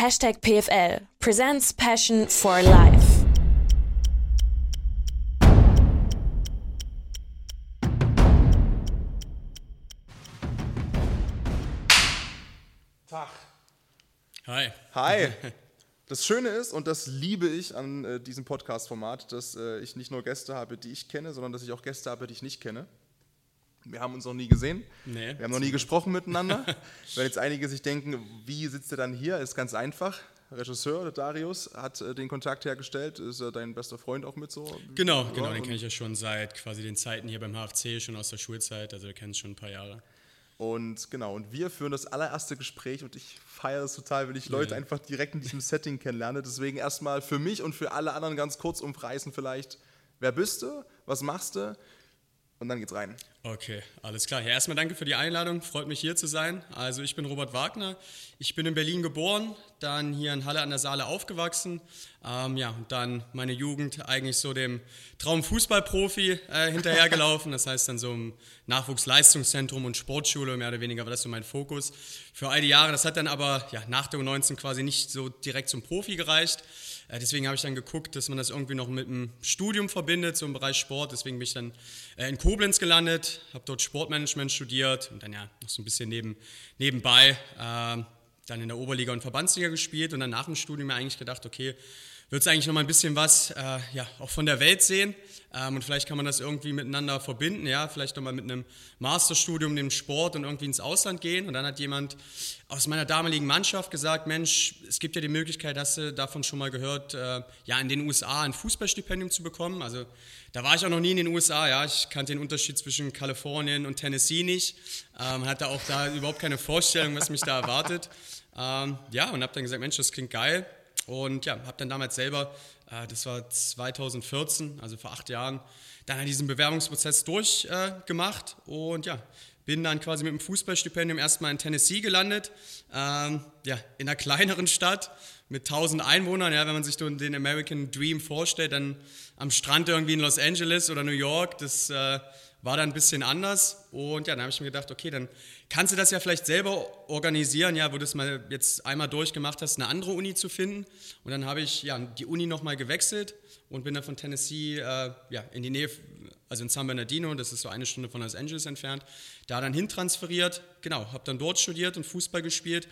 Hashtag PFL presents Passion for Life. Tag. Hi. Hi. Das Schöne ist, und das liebe ich an äh, diesem Podcast-Format, dass äh, ich nicht nur Gäste habe, die ich kenne, sondern dass ich auch Gäste habe, die ich nicht kenne. Wir haben uns noch nie gesehen. Nee. Wir haben noch nie gesprochen miteinander. Wenn jetzt einige sich denken, wie sitzt er dann hier, ist ganz einfach. Regisseur, Darius, hat äh, den Kontakt hergestellt. Ist er dein bester Freund auch mit so? Genau, Ja, genau, den kenne ich ja schon seit quasi den Zeiten hier beim HFC, schon aus der Schulzeit, also wir kennen es schon ein paar Jahre. Und genau, und wir führen das allererste Gespräch und ich feiere es total, wenn ich Leute einfach direkt in diesem Setting kennenlerne. Deswegen erstmal für mich und für alle anderen ganz kurz umreißen vielleicht, wer bist du, was machst du und dann geht's rein. Okay, alles klar. Ja, erstmal danke für die Einladung. Freut mich hier zu sein. Also ich bin Robert Wagner. Ich bin in Berlin geboren, dann hier in Halle an der Saale aufgewachsen. Ähm, ja, und dann meine Jugend eigentlich so dem Traum Fußballprofi äh, hinterhergelaufen. Das heißt dann so im Nachwuchsleistungszentrum und Sportschule, mehr oder weniger war das so mein Fokus für all die Jahre. Das hat dann aber ja, nach der U19 quasi nicht so direkt zum Profi gereicht. Äh, Deswegen habe ich dann geguckt, dass man das irgendwie noch mit einem Studium verbindet, so im Bereich Sport. Deswegen bin ich dann äh, in Koblenz gelandet, habe dort Sportmanagement studiert und dann ja noch so ein bisschen neben, nebenbei ähm, dann in der Oberliga und Verbandsliga gespielt und dann nach dem Studium mir eigentlich gedacht, okay, wird es eigentlich noch mal ein bisschen was äh, ja, auch von der Welt sehen? Ähm, und vielleicht kann man das irgendwie miteinander verbinden, ja, vielleicht noch mal mit einem Masterstudium im Sport und irgendwie ins Ausland gehen. Und dann hat jemand aus meiner damaligen Mannschaft gesagt, Mensch, es gibt ja die Möglichkeit, hast du davon schon mal gehört, äh, ja, in den USA ein Fußballstipendium zu bekommen, also da war ich auch noch nie in den USA, ja, ich kannte den Unterschied zwischen Kalifornien und Tennessee nicht, ähm, hatte auch da überhaupt keine Vorstellung, was mich da erwartet, ähm, ja, und habe dann gesagt, Mensch, das klingt geil, und ja, habe dann damals selber, äh, das war 2014, also vor acht Jahren, dann diesen Bewerbungsprozess durchgemacht äh, und ja, bin dann quasi mit dem Fußballstipendium erstmal in Tennessee gelandet, ähm, ja, in einer kleineren Stadt mit 1000 Einwohnern. Ja, wenn man sich den American Dream vorstellt, dann am Strand irgendwie in Los Angeles oder New York, das äh, war dann ein bisschen anders. Und ja, dann habe ich mir gedacht, okay, dann kannst du das ja vielleicht selber organisieren, ja, wo du es mal jetzt einmal durchgemacht hast, eine andere Uni zu finden. Und dann habe ich ja die Uni nochmal gewechselt und bin dann von Tennessee äh, ja, in die Nähe, also in San Bernardino, das ist so eine Stunde von Los Angeles entfernt, da dann hintransferiert. Genau, habe dann dort studiert und Fußball gespielt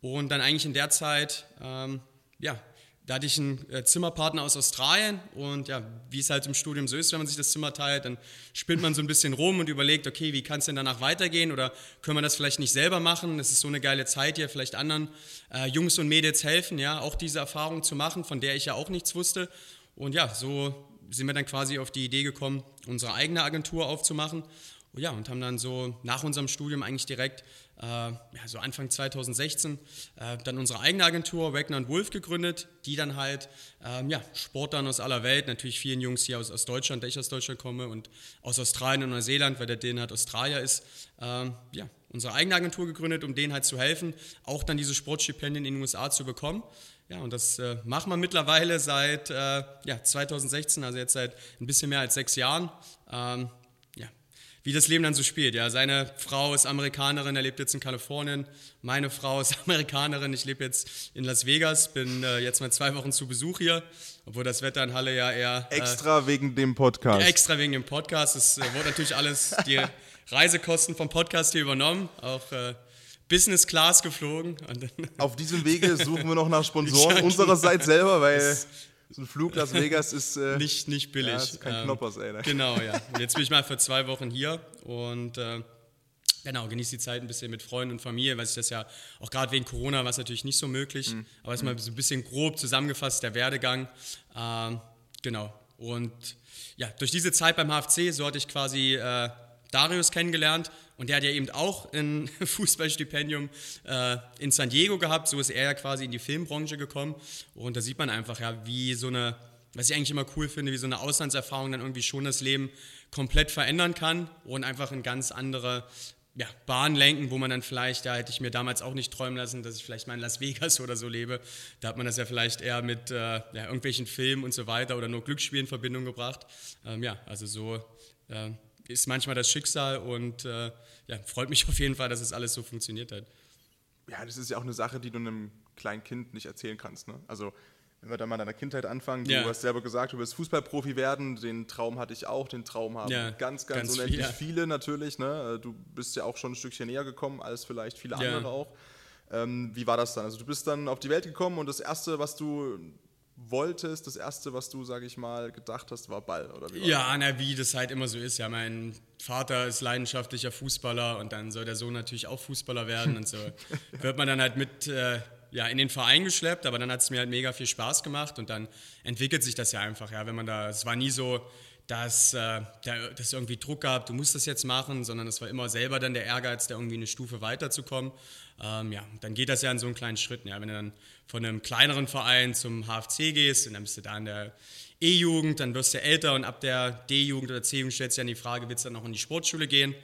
und dann eigentlich in der Zeit, ähm, ja, da hatte ich einen äh, Zimmerpartner aus Australien und ja, wie es halt im Studium so ist, wenn man sich das Zimmer teilt, dann spinnt man so ein bisschen rum und überlegt, okay, wie kann es denn danach weitergehen oder können wir das vielleicht nicht selber machen? Das ist so eine geile Zeit hier, vielleicht anderen äh, Jungs und Mädels helfen, ja, auch diese Erfahrung zu machen, von der ich ja auch nichts wusste. Und ja, so sind wir dann quasi auf die Idee gekommen, unsere eigene Agentur aufzumachen. Ja, und haben dann so nach unserem Studium eigentlich direkt, äh, ja, so Anfang 2016, äh, dann unsere eigene Agentur Wagner Wolf gegründet, die dann halt, ähm, ja, Sportlern aus aller Welt, natürlich vielen Jungs hier aus, aus Deutschland, da ich aus Deutschland komme und aus Australien und Neuseeland, weil der denen halt Australier ist, ähm, ja, unsere eigene Agentur gegründet, um denen halt zu helfen, auch dann diese Sportstipendien in den USA zu bekommen. Ja, und das äh, machen wir mittlerweile seit äh, ja, 2016, also jetzt seit ein bisschen mehr als sechs Jahren. Ähm, wie das Leben dann so spielt. Ja, seine Frau ist Amerikanerin, er lebt jetzt in Kalifornien. Meine Frau ist Amerikanerin, ich lebe jetzt in Las Vegas, bin äh, jetzt mal zwei Wochen zu Besuch hier, obwohl das Wetter in Halle ja eher äh, Extra wegen dem Podcast. extra wegen dem Podcast. Es äh, wurde natürlich alles die Reisekosten vom Podcast hier übernommen, auch äh, Business Class geflogen. Auf diesem Wege suchen wir noch nach Sponsoren unsererseits selber, weil so ein Flug Las Vegas ist äh, nicht, nicht billig. Ja, ist kein Knoppers, ey, ne? Genau, ja. Und jetzt bin ich mal für zwei Wochen hier und äh, genau, genieße die Zeit ein bisschen mit Freunden und Familie, weil ich das ja auch gerade wegen Corona war es natürlich nicht so möglich. Mhm. Aber ist mal so ein bisschen grob zusammengefasst, der Werdegang. Ähm, genau. Und ja, durch diese Zeit beim HFC, so hatte ich quasi äh, Darius kennengelernt und der hat ja eben auch ein Fußballstipendium äh, in San Diego gehabt. So ist er ja quasi in die Filmbranche gekommen und da sieht man einfach ja, wie so eine, was ich eigentlich immer cool finde, wie so eine Auslandserfahrung dann irgendwie schon das Leben komplett verändern kann und einfach in ganz andere ja, Bahn lenken, wo man dann vielleicht, da hätte ich mir damals auch nicht träumen lassen, dass ich vielleicht mal in Las Vegas oder so lebe. Da hat man das ja vielleicht eher mit äh, ja, irgendwelchen Filmen und so weiter oder nur Glücksspiel in Verbindung gebracht. Ähm, ja, also so äh, ist manchmal das Schicksal und äh, ja, freut mich auf jeden Fall, dass es alles so funktioniert hat. ja, das ist ja auch eine Sache, die du einem kleinen Kind nicht erzählen kannst. Ne? Also wenn wir dann mal in deiner Kindheit anfangen, du Ja. hast selber gesagt, du wirst Fußballprofi werden, den Traum hatte ich auch, den Traum haben Ja, ganz, ganz, ganz unendlich viele. viele. natürlich. Ne? Du bist ja auch schon ein Stückchen näher gekommen als vielleicht viele Ja. andere auch. Ähm, wie war das dann? Also du bist dann auf die Welt gekommen und das Erste, was du wolltest, das Erste, was du, sage ich mal, gedacht hast, war Ball, oder wie Ja, na, wie das halt immer so ist. Ja, mein Vater ist leidenschaftlicher Fußballer und dann soll der Sohn natürlich auch Fußballer werden und so. Wird man dann halt mit äh, ja, in den Verein geschleppt, aber dann hat es mir halt mega viel Spaß gemacht und dann entwickelt sich das ja einfach, ja, wenn man da, es war nie so, dass äh, dass irgendwie Druck gab, du musst das jetzt machen, sondern es war immer selber dann der Ehrgeiz, da irgendwie eine Stufe weiterzukommen. Ähm, ja, dann geht das ja in so einen kleinen Schritten. Ja, wenn du dann von einem kleineren Verein zum HFC gehst und dann bist du da in der E-Jugend, dann wirst du älter und ab der D-Jugend oder C-Jugend stellst du dann die Frage, willst du dann noch in die Sportschule gehen?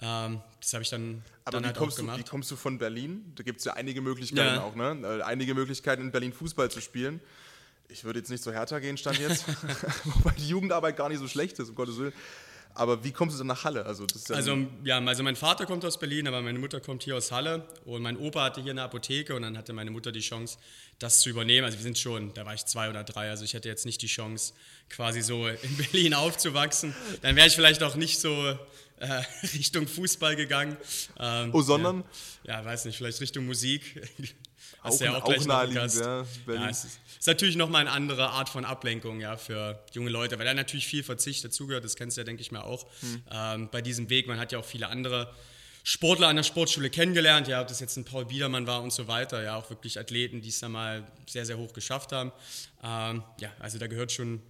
Ähm, das habe ich dann, Aber dann wie, halt auch kommst du, gemacht. wie kommst du von Berlin? Da gibt es ja einige Möglichkeiten Ja. auch, ne? Einige Möglichkeiten in Berlin Fußball zu spielen. Ich würde jetzt nicht so härter gehen, stand jetzt. Wobei die Jugendarbeit gar nicht so schlecht ist, um Gottes Willen. Aber wie kommst du dann nach Halle? Also, ja Also, ja, also mein Vater kommt aus Berlin, aber meine Mutter kommt hier aus Halle und mein Opa hatte hier eine Apotheke und dann hatte meine Mutter die Chance, das zu übernehmen. Also wir sind schon, da war ich zwei oder drei, also ich hätte jetzt nicht die Chance, quasi so in Berlin aufzuwachsen. Dann wäre ich vielleicht auch nicht so äh, Richtung Fußball gegangen. Ähm, Oh, sondern? Ja, ja, weiß nicht, vielleicht Richtung Musik. Auch- ja auch einen naheliegend, ja. Ja, es ist, ist natürlich nochmal eine andere Art von Ablenkung ja, für junge Leute, weil da natürlich viel Verzicht dazugehört, das kennst du ja, denke ich mal, auch Hm. ähm, bei diesem Weg. Man hat ja auch viele andere Sportler an der Sportschule kennengelernt, ja, ob das jetzt ein Paul Biedermann war und so weiter, ja, auch wirklich Athleten, die es da mal sehr, sehr hoch geschafft haben. Ähm, ja, also da gehört schon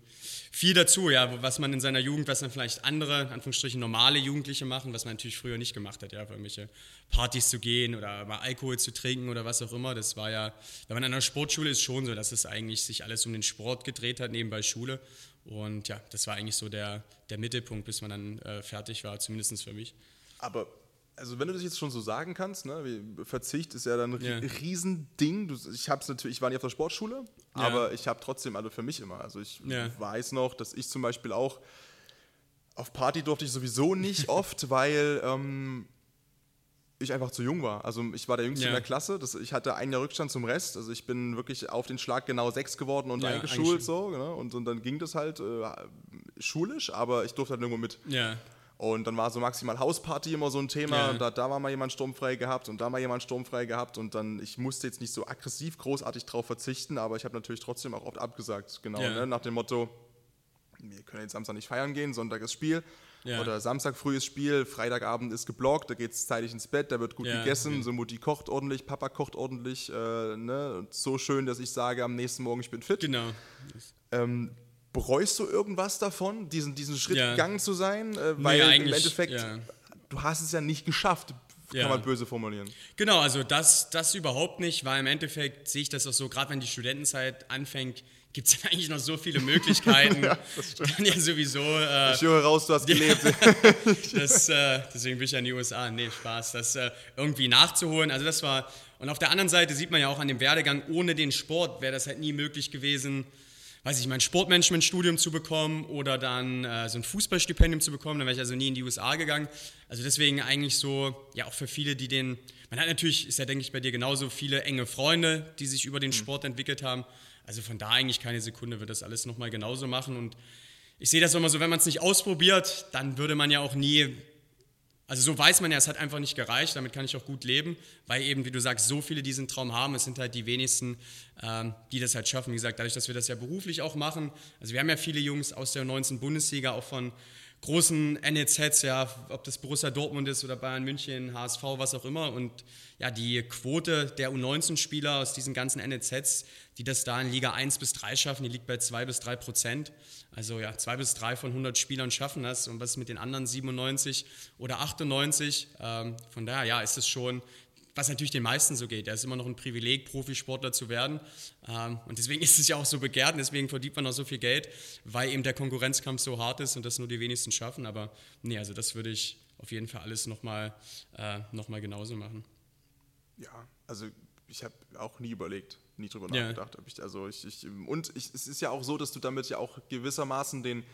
viel dazu, ja, was man in seiner Jugend, was dann vielleicht andere, in Anführungsstrichen normale Jugendliche machen, was man natürlich früher nicht gemacht hat, ja, auf irgendwelche Partys zu gehen oder mal Alkohol zu trinken oder was auch immer. Das war ja, wenn man an der Sportschule ist, schon so, dass es eigentlich sich alles um den Sport gedreht hat, nebenbei Schule. Und ja, das war eigentlich so der, der Mittelpunkt, bis man dann äh, fertig war, zumindest für mich. Aber, also wenn du das jetzt schon so sagen kannst, ne, Verzicht ist ja dann ein ri- Riesending. Ich hab's natürlich, ich war nicht auf der Sportschule, Ja. aber ich habe trotzdem, also für mich immer. Also ich Ja. weiß noch, dass ich zum Beispiel auch auf Party durfte ich sowieso nicht oft, weil ähm, ich einfach zu jung war. Also ich war der Jüngste in der Klasse. Das, ich hatte ein Jahr Rückstand zum Rest. Also ich bin wirklich auf den Schlag genau sechs geworden und eingeschult. so. Ne? Und, und dann ging das halt äh, schulisch, aber ich durfte halt nirgendwo mit. Und dann war so maximal Hausparty immer so ein Thema. Ja. Und da, da war mal jemand sturmfrei gehabt und da mal jemand sturmfrei gehabt. Und dann, ich musste jetzt nicht so aggressiv großartig drauf verzichten, aber ich habe natürlich trotzdem auch oft abgesagt. Genau, Ja. ne? nach dem Motto, wir können jetzt Samstag nicht feiern gehen, Sonntag ist Spiel. Ja. Oder Samstag früh ist Spiel, Freitagabend ist geblockt, da geht es zeitig ins Bett, da wird gut gegessen, okay. so Mutti kocht ordentlich, Papa kocht ordentlich. Äh, ne? So schön, dass ich sage am nächsten Morgen, ich bin fit. genau. Ähm, bereust du irgendwas davon, diesen, diesen Schritt Ja. gegangen zu sein? Äh, weil im eigentlich, Endeffekt, ja. du hast es ja nicht geschafft, kann Ja. man böse formulieren. Genau, also das, das überhaupt nicht, weil im Endeffekt sehe ich das auch so, gerade wenn die Studentenzeit anfängt, gibt es eigentlich noch so viele Möglichkeiten. Dann ja sowieso. Äh, Ich höre raus, du hast gelebt. das, äh, deswegen bin ich ja in die USA. Nee, Spaß, das äh, irgendwie nachzuholen. Also das war. Und auf der anderen Seite sieht man ja auch an dem Werdegang, ohne den Sport wäre das halt nie möglich gewesen, weiß ich, mein Sportmanagement-Studium zu bekommen oder dann äh, so ein Fußballstipendium zu bekommen. Dann wäre ich also nie in die USA gegangen. Also deswegen eigentlich so, ja, auch für viele, die den. Man hat natürlich, ist ja, denke ich, bei dir genauso viele enge Freunde, die sich über den Sport entwickelt haben. Also von da eigentlich keine Sekunde wird das alles nochmal genauso machen. Und ich sehe das immer so, wenn man es nicht ausprobiert, dann würde man ja auch nie also so weiß man ja, es hat einfach nicht gereicht, damit kann ich auch gut leben, weil eben, wie du sagst, so viele diesen Traum haben, es sind halt die wenigsten, ähm, die das halt schaffen. Wie gesagt, dadurch, dass wir das ja beruflich auch machen, also wir haben ja viele Jungs aus der 19. Bundesliga, auch von großen NEZs, ja, ob das Borussia Dortmund ist oder Bayern München, HSV, was auch immer. Und ja, die Quote der U19-Spieler aus diesen ganzen NEZs, die das da in Liga 1 bis 3 schaffen, die liegt bei 2 bis 3 Prozent. Also ja, 2 bis 3 von 100 Spielern schaffen das. Und was mit den anderen 97 oder 98? Ähm, von daher, ja, ist es schon, was natürlich den meisten so geht. Da ist immer noch ein Privileg, Profisportler zu werden. Ähm, und deswegen ist es ja auch so begehrt und deswegen verdient man auch so viel Geld, weil eben der Konkurrenzkampf so hart ist und das nur die wenigsten schaffen. Aber nee, also das würde ich auf jeden Fall alles nochmal äh, noch mal genauso machen. Ja, also ich habe auch nie überlegt, nie drüber Ja. nachgedacht. Ob ich, also ich, ich, und ich, es ist ja auch so, dass du damit ja auch gewissermaßen den,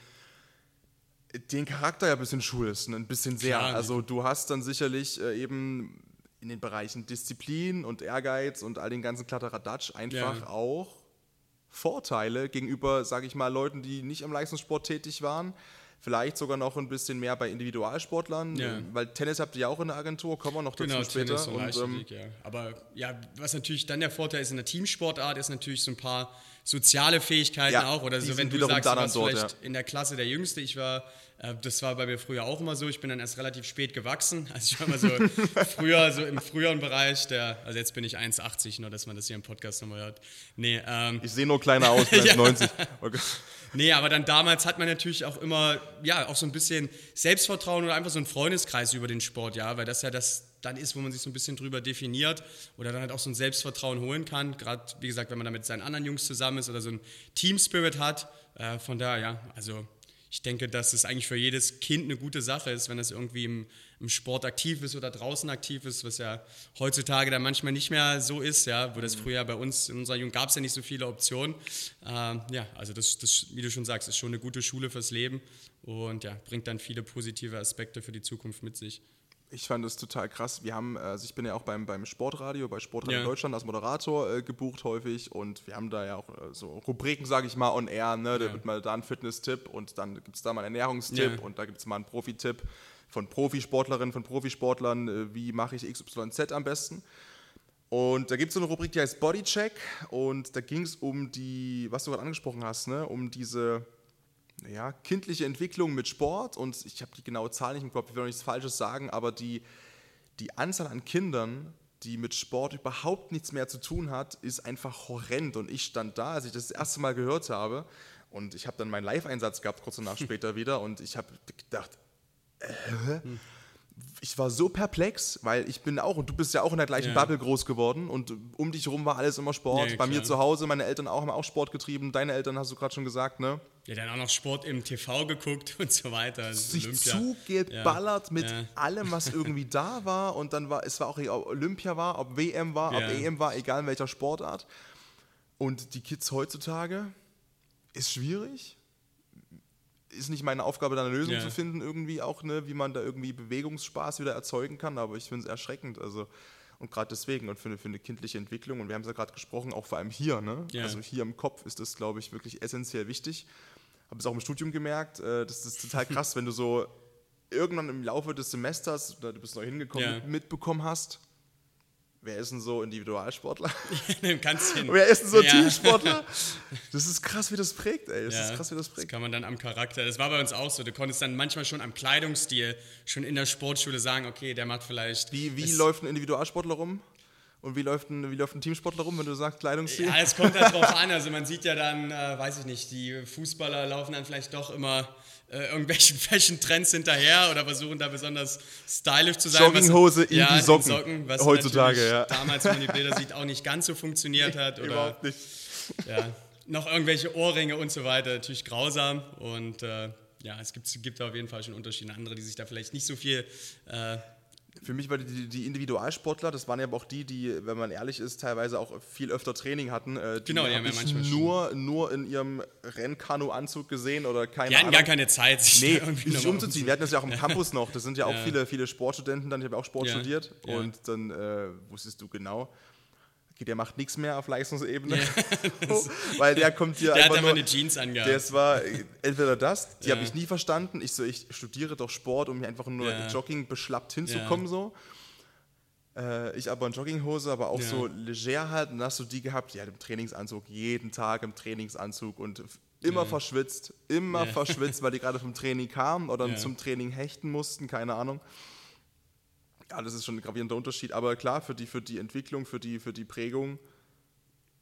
den Charakter ja ein bisschen schulst, ne? ein bisschen sehr. Klar. also du hast dann sicherlich äh, eben in den Bereichen Disziplin und Ehrgeiz und all den ganzen Kladderadatsch einfach Ja. auch Vorteile gegenüber, sage ich mal, Leuten, die nicht im Leistungssport tätig waren. Vielleicht sogar noch ein bisschen mehr bei Individualsportlern, Ja. weil Tennis habt ihr ja auch in der Agentur, kommen wir noch dazu Genau, später. Tennis und, und, ähm, ja. Aber ja, was natürlich dann der Vorteil ist in der Teamsportart, ist natürlich so ein paar soziale Fähigkeiten Ja, auch. Oder so, wenn du sagst, du warst dort, vielleicht ja. in der Klasse der Jüngste. Ich war, äh, das war bei mir früher auch immer so. Ich bin dann erst relativ spät gewachsen. Also ich war mal so früher, so im früheren Bereich, der, also jetzt bin ich 1,80, nur dass man das hier im Podcast nochmal hört. Nee, ähm, ich sehe nur kleiner aus, bin Ja. 90. Okay. Nee, aber dann damals hat man natürlich auch immer, ja, auch so ein bisschen Selbstvertrauen oder einfach so einen Freundeskreis über den Sport, ja, weil das ja das dann ist, wo man sich so ein bisschen drüber definiert oder dann halt auch so ein Selbstvertrauen holen kann. Gerade, wie gesagt, wenn man da mit seinen anderen Jungs zusammen ist oder so ein Team-Spirit hat. Äh, von daher, ja, also ich denke, dass es eigentlich für jedes Kind eine gute Sache ist, wenn es irgendwie im, im Sport aktiv ist oder draußen aktiv ist, was ja heutzutage dann manchmal nicht mehr so ist, ja, wo das früher bei uns in unserer Jugend gab es ja nicht so viele Optionen. Ähm, ja, also das, das, wie du schon sagst, ist schon eine gute Schule fürs Leben und ja, bringt dann viele positive Aspekte für die Zukunft mit sich. Ich fand es total krass. Wir haben, also ich bin ja auch beim, beim Sportradio, bei Sportradio Ja. Deutschland als Moderator äh, gebucht häufig und wir haben da ja auch äh, so Rubriken, sage ich mal, on air. Ne? Da Ja. wird mal da ein Fitness-Tipp und dann gibt es da mal einen Ernährungstipp Ja. und da gibt es mal einen Profi-Tipp von Profisportlerinnen, von Profisportlern, äh, wie mache ich XYZ am besten. Und da gibt es so eine Rubrik, die heißt Bodycheck und da ging es um die, was du gerade angesprochen hast, ne? um diese ja, kindliche Entwicklung mit Sport und ich habe die genaue Zahl nicht im Kopf, ich will auch nichts Falsches sagen, aber die, die Anzahl an Kindern, die mit Sport überhaupt nichts mehr zu tun hat, ist einfach horrend. Und ich stand da, als ich das, das erste Mal gehört habe und ich habe dann meinen Live-Einsatz gehabt, kurz danach später wieder und ich habe gedacht, äh, ich war so perplex, weil ich bin auch, und du bist ja auch in der gleichen Ja. Bubble groß geworden und um dich herum war alles immer Sport. Ja, Bei mir zu Hause, meine Eltern auch, haben auch Sport getrieben, deine Eltern hast du gerade schon gesagt, ne? Ja, dann auch noch Sport im TV geguckt und so weiter. Sich Olympia. zugeballert mit Ja. allem, was irgendwie da war. Und dann war, es war auch ob Olympia war, ob WM war, ob Ja. EM war, egal in welcher Sportart. Und die Kids heutzutage ist schwierig. Ist nicht meine Aufgabe, da eine Lösung Ja. zu finden, irgendwie auch, ne, wie man da irgendwie Bewegungsspaß wieder erzeugen kann, aber ich finde es erschreckend. Also, und gerade deswegen und für eine, für eine kindliche Entwicklung, und wir haben es ja gerade gesprochen, auch vor allem hier, ne? Ja. Also hier im Kopf ist das, glaube ich, wirklich essentiell wichtig. Habe es auch im Studium gemerkt, äh, das ist total krass, wenn du so irgendwann im Laufe des Semesters, du bist neu hingekommen, Ja. mit- mitbekommen hast, wer ist denn so Individualsportler? Kannst hin. wer ist denn so Ja. Teamsportler? Das ist krass, wie das prägt, ey. Das Ja, ist krass, wie das Das prägt. kann man dann am Charakter. Das war bei uns auch so. Du konntest dann manchmal schon am Kleidungsstil schon in der Sportschule sagen, okay, der macht vielleicht. Wie, wie läuft ein Individualsportler rum? Und wie läuft, ein, wie läuft ein Teamsportler rum, wenn du sagst Kleidungsstil? Ja, es kommt halt drauf an. Also man sieht ja dann, äh, weiß ich nicht, die Fußballer laufen dann vielleicht doch immer äh, irgendwelchen Fashion-Trends hinterher oder versuchen da besonders stylisch zu sein. Jogginghose in ja, die Socken. was Heutzutage, ja. Damals, wenn man die Bilder sieht, auch nicht ganz so funktioniert hat. Oder Überhaupt nicht. ja, noch irgendwelche Ohrringe und so weiter, natürlich grausam. Und äh, ja, es gibt, gibt da auf jeden Fall schon Unterschiede. Andere, die sich da vielleicht nicht so viel. Äh, Für mich waren die, die Individualsportler, das waren ja aber auch die, die, wenn man ehrlich ist, teilweise auch viel öfter Training hatten. Äh, die Genau, ja ich manchmal schon- nur, nur in ihrem Rennkanu-Anzug gesehen oder keine die hatten Ahnung. gar keine Zeit, sich Nee, sich umzuziehen. Wir hatten das ja auch im Campus noch. Das sind ja auch Ja. viele, viele Sportstudenten dann. Ich habe ja auch Sport Ja. studiert. Und dann äh, wusstest du genau, okay, der macht nichts mehr auf Leistungsebene. Weil der kommt hier Der hat einfach immer nur, eine Jeans angehabt. das war äh, entweder das, die Ja. habe ich nie verstanden. Ich so, ich studiere doch Sport, um hier einfach nur Ja. Jogging beschlappt hinzukommen so. Äh, ich aber in Jogginghose, aber auch Ja. so leger halt. Und dann hast du die gehabt, ja, im Trainingsanzug, jeden Tag im Trainingsanzug und immer Ja. verschwitzt, immer Ja. verschwitzt, weil die gerade vom Training kamen oder Ja. zum Training hechten mussten, keine Ahnung. Ja, das ist schon ein gravierender Unterschied. Aber klar, für die, für die Entwicklung, für die, für die Prägung,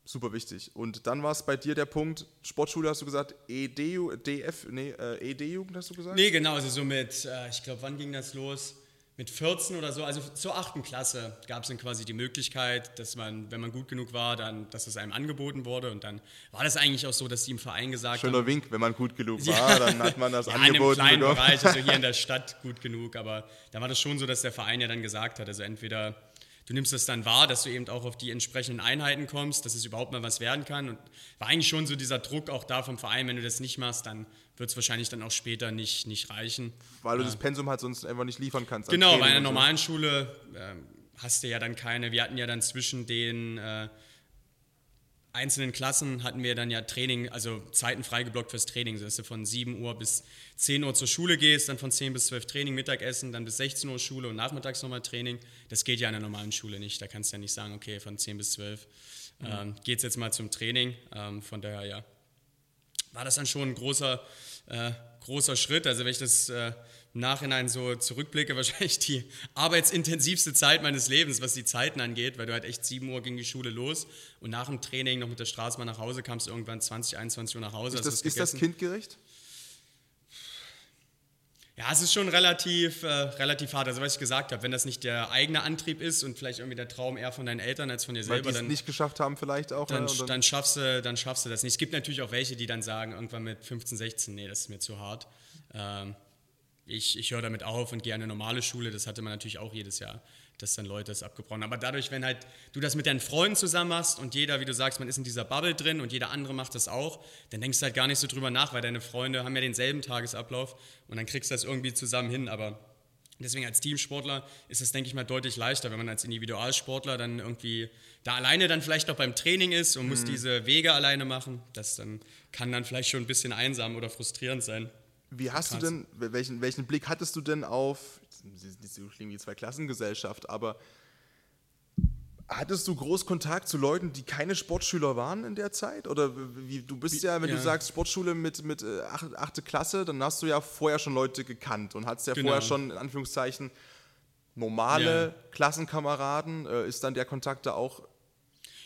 super wichtig. Und dann war es bei dir der Punkt, Sportschule hast du gesagt, ED, DF, nee, äh, ED-Jugend hast du gesagt? Nee, genau, also so mit, äh, ich glaube, wann ging das los? Mit 14 oder so, also zur 8. Klasse gab es dann quasi die Möglichkeit, dass man, wenn man gut genug war, dann, dass es einem angeboten wurde. Und dann war das eigentlich auch so, dass die im Verein gesagt Schöner haben, Wink, wenn man gut genug war, dann hat man das ja, in einem angeboten kleinen bekommen. Bereich, also hier in der Stadt gut genug, aber da war das schon so, dass der Verein ja dann gesagt hat, also entweder du nimmst es dann wahr, dass du eben auch auf die entsprechenden Einheiten kommst, dass es überhaupt mal was werden kann und war eigentlich schon so dieser Druck auch da vom Verein, wenn du das nicht machst, dann wird es wahrscheinlich dann auch später nicht, nicht reichen. Weil du das Pensum halt sonst einfach nicht liefern kannst. an Genau, bei einer und so. normalen Schule ähm, hast du ja dann keine, wir hatten ja dann zwischen den äh, einzelnen Klassen hatten wir dann ja Training, also Zeiten freigeblockt fürs Training, so dass du von 7 Uhr bis 10 Uhr zur Schule gehst, dann von 10 bis 12 Training, Mittagessen, dann bis 16 Uhr Schule und nachmittags nochmal Training. Das geht ja in der normalen Schule nicht. Da kannst du ja nicht sagen, okay, von 10 bis 12 mhm. ähm, geht es jetzt mal zum Training. Ähm, von daher, ja, war das dann schon ein großer, äh, großer Schritt. Also wenn ich das äh, im Nachhinein so zurückblicke, wahrscheinlich die arbeitsintensivste Zeit meines Lebens, was die Zeiten angeht, weil du halt echt 7 Uhr ging die Schule los und nach dem Training noch mit der Straßenbahn nach Hause kamst du irgendwann 20, 21 Uhr nach Hause. Ist das, ist das kindgerecht? Ja, es ist schon relativ, äh, relativ hart. Also was ich gesagt habe, wenn das nicht der eigene Antrieb ist und vielleicht irgendwie der Traum eher von deinen Eltern als von dir selber, Weil dann nicht geschafft haben vielleicht auch. Dann, ne? dann, dann, schaffst du, dann schaffst du das nicht. Es gibt natürlich auch welche, die dann sagen irgendwann mit 15, 16, nee, das ist mir zu hart. Ähm, ich, ich höre damit auf und gehe an eine normale Schule. Das hatte man natürlich auch jedes Jahr, dass dann Leute es abgebrochen haben. Aber dadurch, wenn halt du das mit deinen Freunden zusammen machst und jeder, wie du sagst, man ist in dieser Bubble drin und jeder andere macht das auch, dann denkst du halt gar nicht so drüber nach, weil deine Freunde haben ja denselben Tagesablauf und dann kriegst du das irgendwie zusammen hin. Aber Deswegen als Teamsportler ist es, denke ich mal, deutlich leichter, wenn man als Individualsportler dann irgendwie da alleine dann vielleicht noch beim Training ist und mhm. muss diese Wege alleine machen. Das dann kann dann vielleicht schon ein bisschen einsam oder frustrierend sein. Wie hast du denn, welchen, welchen Blick hattest du denn auf, nicht so klingen wie zwei Klassengesellschaft, aber hattest du groß Kontakt zu Leuten, die keine Sportschüler waren in der Zeit? Oder wie, du bist ja, wenn ja. du sagst Sportschule mit, mit 8. Äh, Klasse, dann hast du ja vorher schon Leute gekannt und hattest ja genau. vorher schon in Anführungszeichen normale ja. Klassenkameraden. Äh, ist dann der Kontakt da auch